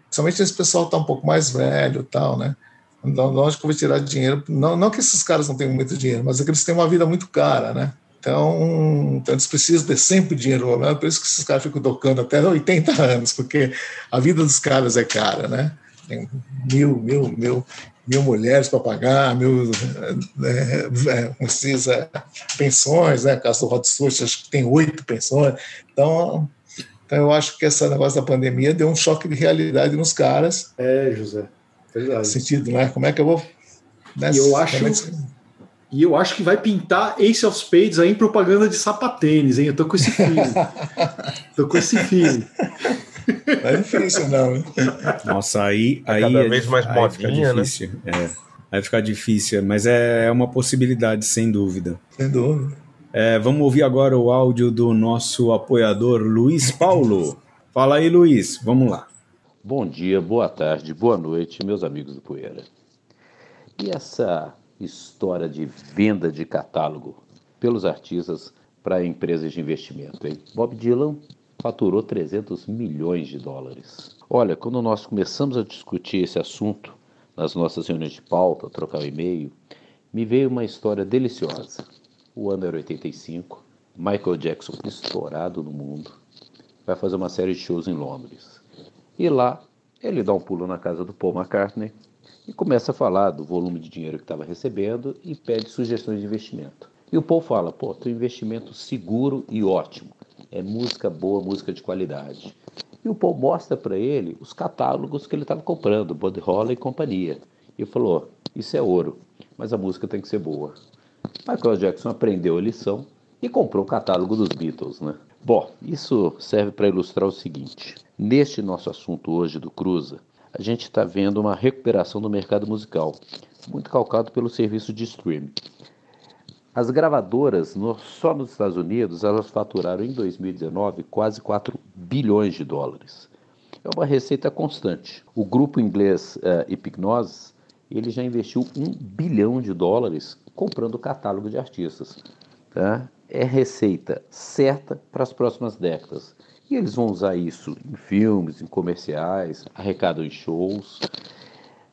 Principalmente esse pessoal tá um pouco mais velho tal, né? Onde que eu vou tirar dinheiro? Não, não que esses caras não tenham muito dinheiro, mas é que eles têm uma vida muito cara, né? Então, então eles precisam ter sempre dinheiro né? Por isso que esses caras ficam tocando até 80 anos, porque a vida dos caras é cara, né? Tem mil, mil, mil, mil mulheres para pagar, mil é, é, precisa pensões, né? Caso do Rod Stewart, acho que tem oito pensões. Então, então, eu acho que esse negócio da pandemia deu um choque de realidade nos caras. É, José. Verdade. Sentido, né? Como é que eu vou. Né? E eu acho. E eu acho que vai pintar Ace of Spades aí em propaganda de sapatênis, hein? Eu tô com esse filho. tô com esse filho. Não é difícil, não. Nossa, aí. Aí cada é, vez mais aí modinha, né? difícil. É, vai ficar difícil, mas é, é uma possibilidade, sem dúvida. Sem dúvida. É, vamos ouvir agora o áudio do nosso apoiador Luiz Paulo. Fala aí, Luiz, vamos lá. Bom dia, boa tarde, boa noite, meus amigos do Poeira. E essa história de venda de catálogo pelos artistas para empresas de investimento, hein? Bob Dylan faturou 300 milhões de dólares. Olha, quando nós começamos a discutir esse assunto nas nossas reuniões de pauta, trocar um e-mail, me veio uma história deliciosa. O ano era 85, Michael Jackson estourado no mundo, vai fazer uma série de shows em Londres. E lá ele dá um pulo na casa do Paul McCartney e começa a falar do volume de dinheiro que estava recebendo e pede sugestões de investimento. E o Paul fala: pô, tem um investimento seguro e ótimo. É música boa, música de qualidade. E o Paul mostra para ele os catálogos que ele estava comprando, Bud Holly e companhia. E falou: Isso é ouro, mas a música tem que ser boa. Michael Jackson aprendeu a lição e comprou o catálogo dos Beatles, né? Bom, isso serve para ilustrar o seguinte: neste nosso assunto hoje do Cruza, a gente está vendo uma recuperação do mercado musical, muito calcado pelo serviço de streaming. As gravadoras, no, só nos Estados Unidos, elas faturaram em 2019 quase 4 bilhões de dólares. É uma receita constante. O grupo inglês uh, ele já investiu 1 bilhão de dólares comprando catálogo de artistas. Tá? É receita certa para as próximas décadas. E eles vão usar isso em filmes, em comerciais, arrecadam em shows.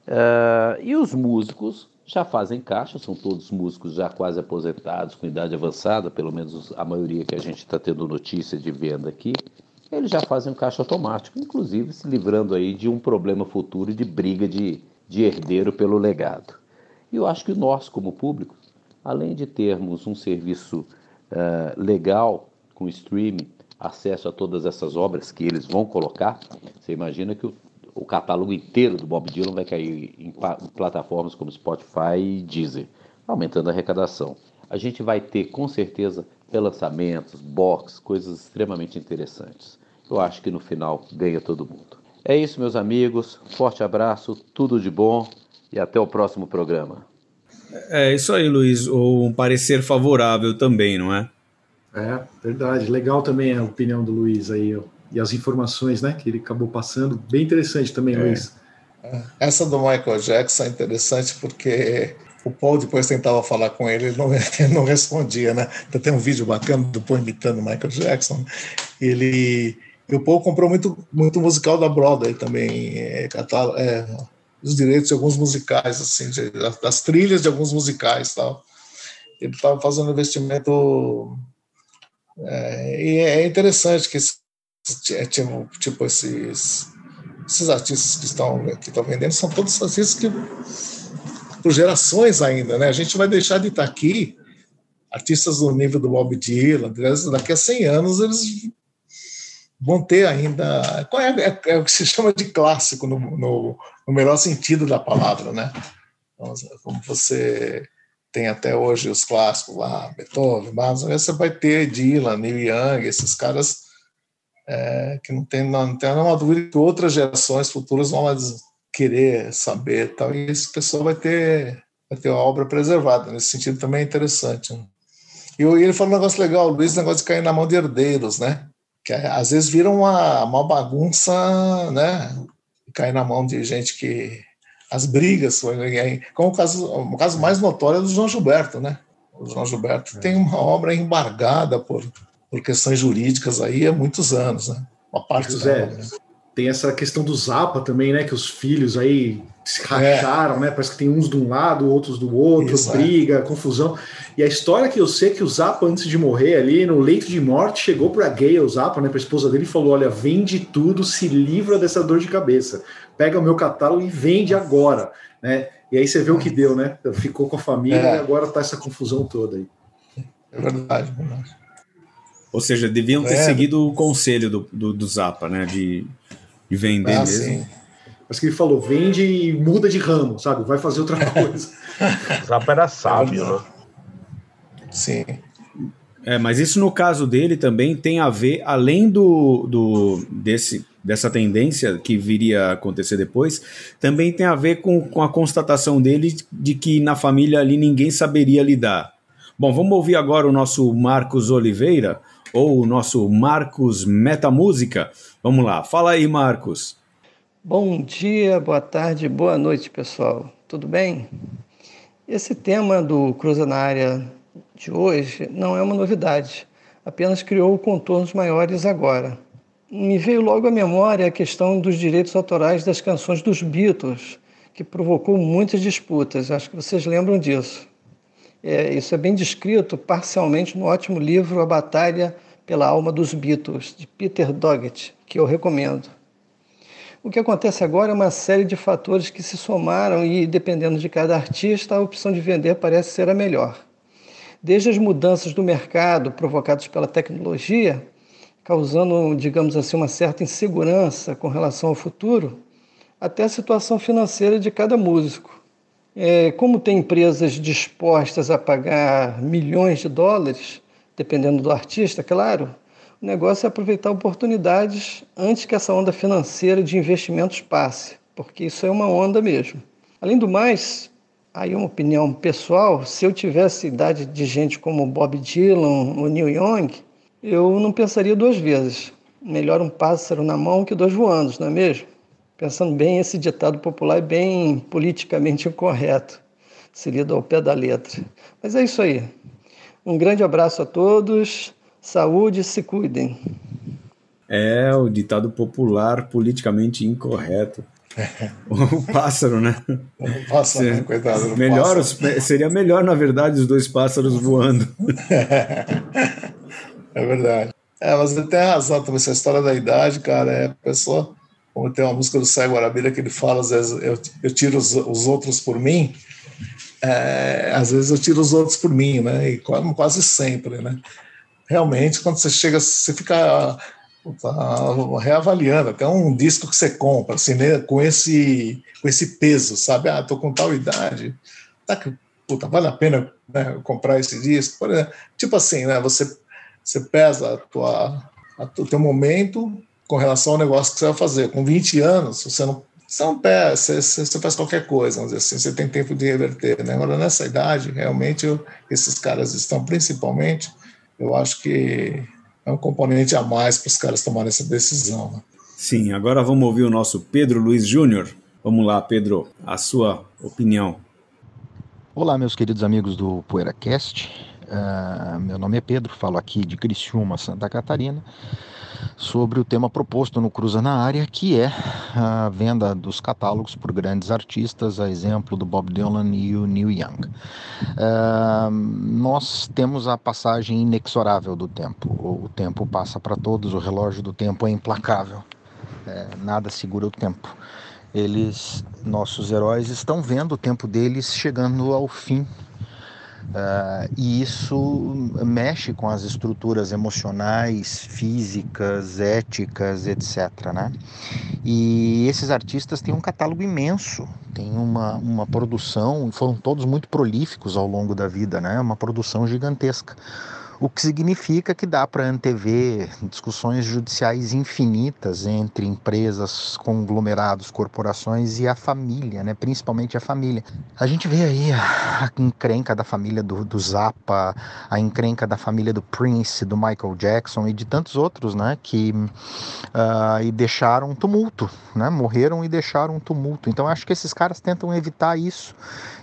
Uh, e os músicos já fazem caixa, são todos músicos já quase aposentados, com idade avançada, pelo menos a maioria que a gente está tendo notícia de venda aqui. Eles já fazem um caixa automático, inclusive se livrando aí de um problema futuro de briga de, de herdeiro pelo legado. E eu acho que nós, como público, além de termos um serviço uh, legal com streaming, acesso a todas essas obras que eles vão colocar, você imagina que o, o catálogo inteiro do Bob Dylan vai cair em, em plataformas como Spotify e Deezer, aumentando a arrecadação. A gente vai ter com certeza relançamentos, box, coisas extremamente interessantes. Eu acho que no final ganha todo mundo. É isso, meus amigos. Forte abraço, tudo de bom e até o próximo programa. É isso aí, Luiz. Um parecer favorável também, não é? É, verdade. Legal também a opinião do Luiz aí, ó. E as informações né, que ele acabou passando. Bem interessante também, é. Luiz. Essa do Michael Jackson é interessante porque o Paul depois tentava falar com ele, ele não, ele não respondia, né? Então, tem um vídeo bacana do Paul imitando o Michael Jackson. Ele, e o Paul comprou muito, muito musical da Broadway também, é, é, os direitos de alguns musicais, assim, de, das trilhas de alguns musicais tal. Ele estava fazendo investimento é, e é interessante que é, tipo, tipo esses, esses artistas que estão, que estão vendendo são todos artistas que, por gerações ainda, né? A gente vai deixar de estar aqui, artistas do nível do Bob Dylan, daqui a 100 anos eles vão ter ainda. É, é, é, o que se chama de clássico, no, no, no melhor sentido da palavra, né? Então, como você tem até hoje os clássicos lá, Beethoven, mas você vai ter Dylan, Neil Young, esses caras é, que não tem, não tem nenhuma dúvida que outras gerações futuras vão querer saber tal, e esse pessoal vai ter, vai ter uma obra preservada, nesse sentido também é interessante. Né? E ele falou um negócio legal, o Luiz, negócio de cair na mão de herdeiros, né? Que às vezes vira uma, uma bagunça, né? Cair na mão de gente que as brigas, como o caso, o caso mais notório é do João Gilberto, né? o João Gilberto, tem uma obra embargada por, por questões jurídicas aí há muitos anos, né? Uma parte José, dela, né? tem essa questão do Zapa também, né? Que os filhos aí se racharam, é. né? Parece que tem uns de um lado, outros do outro, Isso, briga, confusão. E a história que eu sei é que o Zappa, antes de morrer ali, no leito de morte, chegou para Gay, o Zappa, né, para a esposa dele, e falou: Olha, vende tudo, se livra dessa dor de cabeça. Pega o meu catálogo e vende agora, né? E aí você vê o que deu, né? Ficou com a família é. e agora tá essa confusão toda aí. É verdade, é verdade. Ou seja, deviam ter é. seguido o conselho do, do, do Zappa, né? De, de vender ah, mesmo. Sim. Mas que ele falou, vende e muda de ramo, sabe? Vai fazer outra coisa. Zappa era sábio, né? Sim. É, mas isso no caso dele também tem a ver, além do, do desse, dessa tendência que viria a acontecer depois, também tem a ver com, com a constatação dele de que na família ali ninguém saberia lidar. Bom, vamos ouvir agora o nosso Marcos Oliveira, ou o nosso Marcos Metamúsica. Vamos lá, fala aí, Marcos. Bom dia, boa tarde, boa noite, pessoal. Tudo bem? Esse tema do Cruza na área de hoje não é uma novidade, apenas criou contornos maiores agora. Me veio logo à memória a questão dos direitos autorais das canções dos Beatles, que provocou muitas disputas. Acho que vocês lembram disso. É, isso é bem descrito parcialmente no ótimo livro A Batalha pela Alma dos Beatles, de Peter Doggett, que eu recomendo. O que acontece agora é uma série de fatores que se somaram e, dependendo de cada artista, a opção de vender parece ser a melhor. Desde as mudanças do mercado provocadas pela tecnologia, causando, digamos assim, uma certa insegurança com relação ao futuro, até a situação financeira de cada músico. É, como tem empresas dispostas a pagar milhões de dólares, dependendo do artista, claro, o negócio é aproveitar oportunidades antes que essa onda financeira de investimentos passe, porque isso é uma onda mesmo. Além do mais, aí uma opinião pessoal, se eu tivesse idade de gente como Bob Dylan ou Neil Young, eu não pensaria duas vezes. Melhor um pássaro na mão que dois voando, não é mesmo? Pensando bem, esse ditado popular é bem politicamente incorreto, se lido ao pé da letra. Mas é isso aí. Um grande abraço a todos, saúde, se cuidem. É o ditado popular politicamente incorreto. o pássaro, né? O pássaro, Ser, coitado. Melhor, pássaro. Seria melhor, na verdade, os dois pássaros voando. é verdade. É, mas ele tem razão também. Essa história da idade, cara, é a pessoa. Como tem uma música do Sai Guarabira que ele fala, às vezes eu, eu tiro os, os outros por mim, é, às vezes eu tiro os outros por mim, né? E quase sempre, né? Realmente, quando você chega, você fica tá reavaliando até um disco que você compra, assim, né, com esse com esse peso, sabe? Ah, tô com tal idade, tá que puta, vale a pena né, comprar esse disco? Exemplo, tipo assim, né? Você você pesa a tua a, o teu momento com relação ao negócio que você vai fazer. Com 20 anos, você não você não pesa, você, você faz qualquer coisa, vamos dizer assim, você tem tempo de reverter, né? Agora nessa idade, realmente eu, esses caras estão principalmente, eu acho que é um componente a mais para os caras tomarem essa decisão. Né? Sim, agora vamos ouvir o nosso Pedro Luiz Júnior. Vamos lá, Pedro, a sua opinião. Olá, meus queridos amigos do PoeiraCast. Uh, meu nome é Pedro, falo aqui de Criciúma, Santa Catarina sobre o tema proposto no Cruza na Área, que é a venda dos catálogos por grandes artistas, a exemplo do Bob Dylan e o Neil Young. Uh, nós temos a passagem inexorável do tempo. O tempo passa para todos, o relógio do tempo é implacável. É, nada segura o tempo. Eles, nossos heróis, estão vendo o tempo deles chegando ao fim Uh, e isso mexe com as estruturas emocionais, físicas, éticas, etc. Né? E esses artistas têm um catálogo imenso, têm uma, uma produção, foram todos muito prolíficos ao longo da vida, né? uma produção gigantesca o que significa que dá para antever discussões judiciais infinitas entre empresas, conglomerados, corporações e a família, né? principalmente a família. A gente vê aí a, encrenca da família do, do Zappa, a encrenca da família do Prince, do Michael Jackson e de tantos outros, né? que uh, e deixaram um tumulto, né? morreram e deixaram um tumulto. Então acho que esses caras tentam evitar isso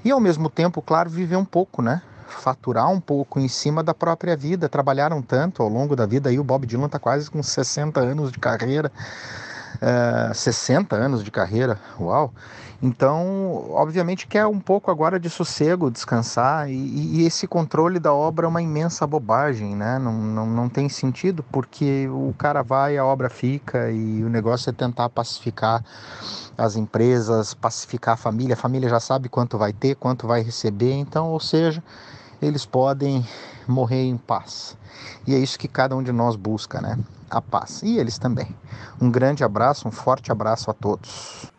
e ao mesmo tempo, claro, viver um pouco, né? Faturar um pouco em cima da própria vida. Trabalharam tanto ao longo da vida. Aí o Bob Dylan está quase com 60 anos de carreira. Uh, 60 anos de carreira, uau! Então, obviamente, quer um pouco agora de sossego, descansar, e, e, esse controle da obra é uma imensa bobagem, né? Não, não, não tem sentido, porque o cara vai, a obra fica, e o negócio é tentar pacificar as empresas, pacificar a família. A família já sabe quanto vai ter, quanto vai receber, então, ou seja, eles podem morrer em paz. E é isso que cada um de nós busca, né? A paz. E eles também. Um grande abraço, um forte abraço a todos.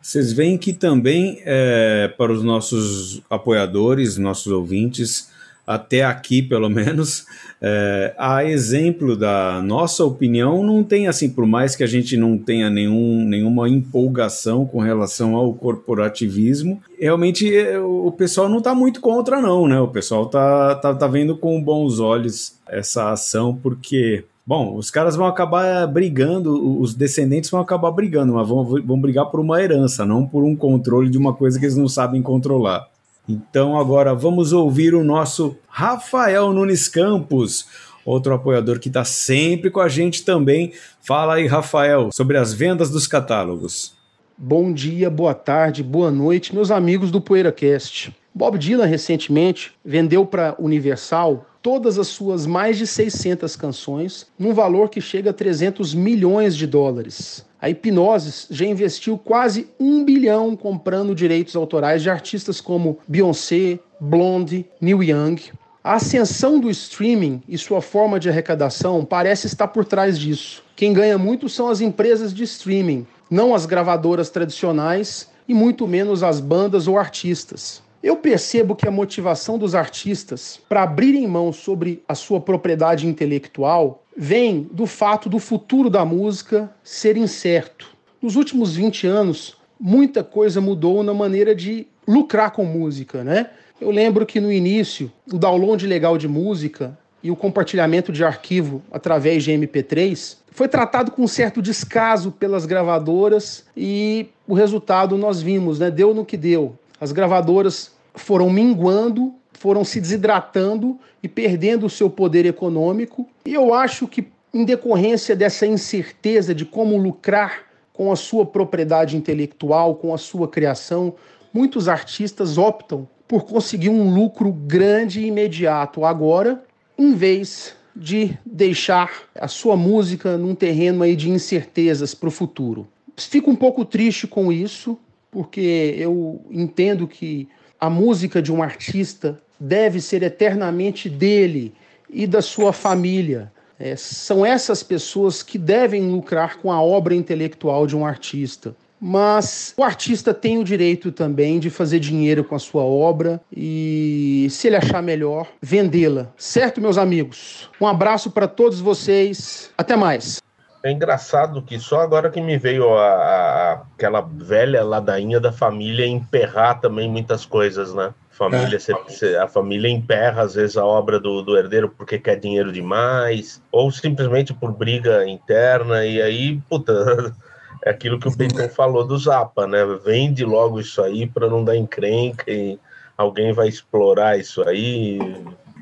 Vocês veem que também, é, para os nossos apoiadores, nossos ouvintes, até aqui pelo menos, é, a exemplo da nossa opinião, não tem assim, por mais que a gente não tenha nenhum, nenhuma empolgação com relação ao corporativismo, realmente é, o pessoal não está muito contra, não, né? O pessoal tá, tá, tá vendo com bons olhos essa ação, porque Bom, os caras vão acabar brigando, os descendentes vão acabar brigando, mas vão, vão brigar por uma herança, não por um controle de uma coisa que eles não sabem controlar. Então agora vamos ouvir o nosso Rafael Nunes Campos, outro apoiador que está sempre com a gente também. Fala aí, Rafael, sobre as vendas dos catálogos. Bom dia, boa tarde, boa noite, meus amigos do PoeiraCast. Bob Dylan recentemente vendeu para Universal todas as suas mais de 600 canções, num valor que chega a 300 milhões de dólares. A Hipnose já investiu quase um bilhão comprando direitos autorais de artistas como Beyoncé, Blonde, Neil Young. A ascensão do streaming e sua forma de arrecadação parece estar por trás disso. Quem ganha muito são as empresas de streaming, não as gravadoras tradicionais e muito menos as bandas ou artistas. Eu percebo que a motivação dos artistas para abrirem mão sobre a sua propriedade intelectual vem do fato do futuro da música ser incerto. Nos últimos 20 anos, muita coisa mudou na maneira de lucrar com música, né? Eu lembro que no início, o download legal de música e o compartilhamento de arquivo através de MP3 foi tratado com certo descaso pelas gravadoras e o resultado nós vimos, né? Deu no que deu. As gravadoras foram minguando, foram se desidratando e perdendo o seu poder econômico. E eu acho que, em decorrência dessa incerteza de como lucrar com a sua propriedade intelectual, com a sua criação, muitos artistas optam por conseguir um lucro grande e imediato agora, em vez de deixar a sua música num terreno aí de incertezas para o futuro. Fico um pouco triste com isso, porque eu entendo que a música de um artista deve ser eternamente dele e da sua família. É, são essas pessoas que devem lucrar com a obra intelectual de um artista. Mas o artista tem o direito também de fazer dinheiro com a sua obra e, se ele achar melhor, vendê-la. Certo, meus amigos? Um abraço para todos vocês. Até mais. É engraçado que só agora que me veio a, a, aquela velha ladainha da família emperrar também muitas coisas, né? Família, é. a família emperra às vezes a obra do, do herdeiro porque quer dinheiro demais, ou simplesmente por briga interna, e aí, puta, é aquilo que o Peyton falou do Zapa, né? Vende logo isso aí para não dar encrenca e alguém vai explorar isso aí.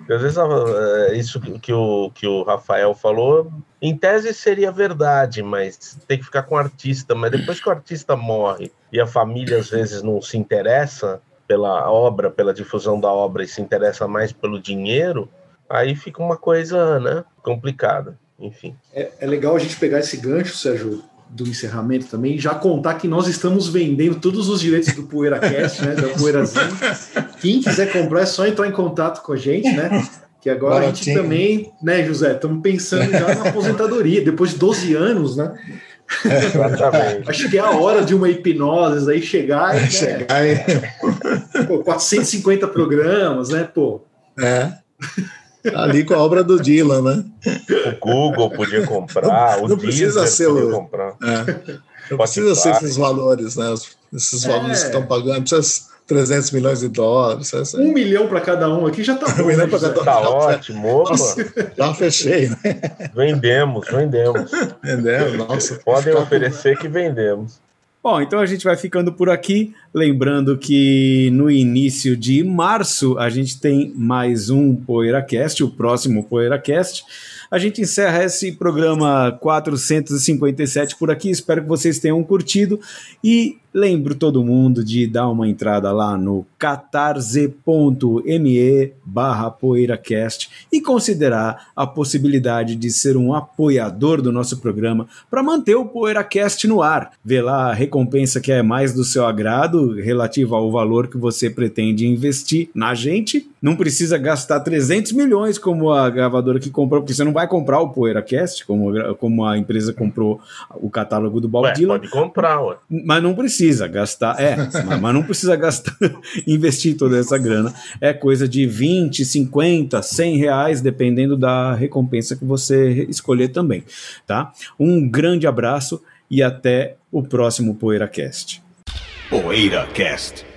Às vezes é, isso que o, que o Rafael falou, em tese seria verdade, mas tem que ficar com o artista. Mas depois que o artista morre e a família às vezes não se interessa pela obra, pela difusão da obra e se interessa mais pelo dinheiro, aí fica uma coisa né, complicada. Enfim. É, é legal a gente pegar esse gancho, Sérgio, do encerramento também, já contar que nós estamos vendendo todos os direitos do PoeiraCast, né, da Poeirazinho. Quem quiser comprar é só entrar em contato com a gente, né? Que agora Baratinho. a gente também, né, José, estamos pensando já na aposentadoria, depois de 12 anos, né? Exatamente. Acho que é a hora de uma hipnose aí chegar e. Né? Chegar e... Pô, 450 programas, né, pô? É. Ali com a obra do Dylan, né? O Google podia comprar, não, o não precisa ser podia comprar. É. Não precisa ser esses valores, né? Esses valores é. que estão pagando, precisa 300 milhões de dólares. Essa... Um milhão para cada um aqui já está bom. Um milhão para cada um. Tá ótimo, opa. Já fechei, né? Vendemos, vendemos. Vendemos, nossa. Podem oferecer que vendemos. Bom, então a gente vai ficando por aqui. Lembrando que no início de março a gente tem mais um PoeiraCast, o próximo PoeiraCast. A gente encerra esse programa 457 por aqui. Espero que vocês tenham curtido e lembro todo mundo de dar uma entrada lá no catarse.me barra poeiracast e considerar a possibilidade de ser um apoiador do nosso programa para manter o PoeiraCast no ar. Vê lá a recompensa que é mais do seu agrado relativa ao valor que você pretende investir na gente. Não precisa gastar 300 milhões como a gravadora que comprou, porque você não vai comprar o PoeiraCast, como, como a empresa comprou o catálogo do Bob Ué, Dylan. pode comprar, ué. Mas não precisa gastar, é, mas, mas não precisa gastar, investir toda essa grana. É coisa de 20, 50, 100 reais, dependendo da recompensa que você escolher também, tá? Um grande abraço e até o próximo PoeiraCast. PoeiraCast.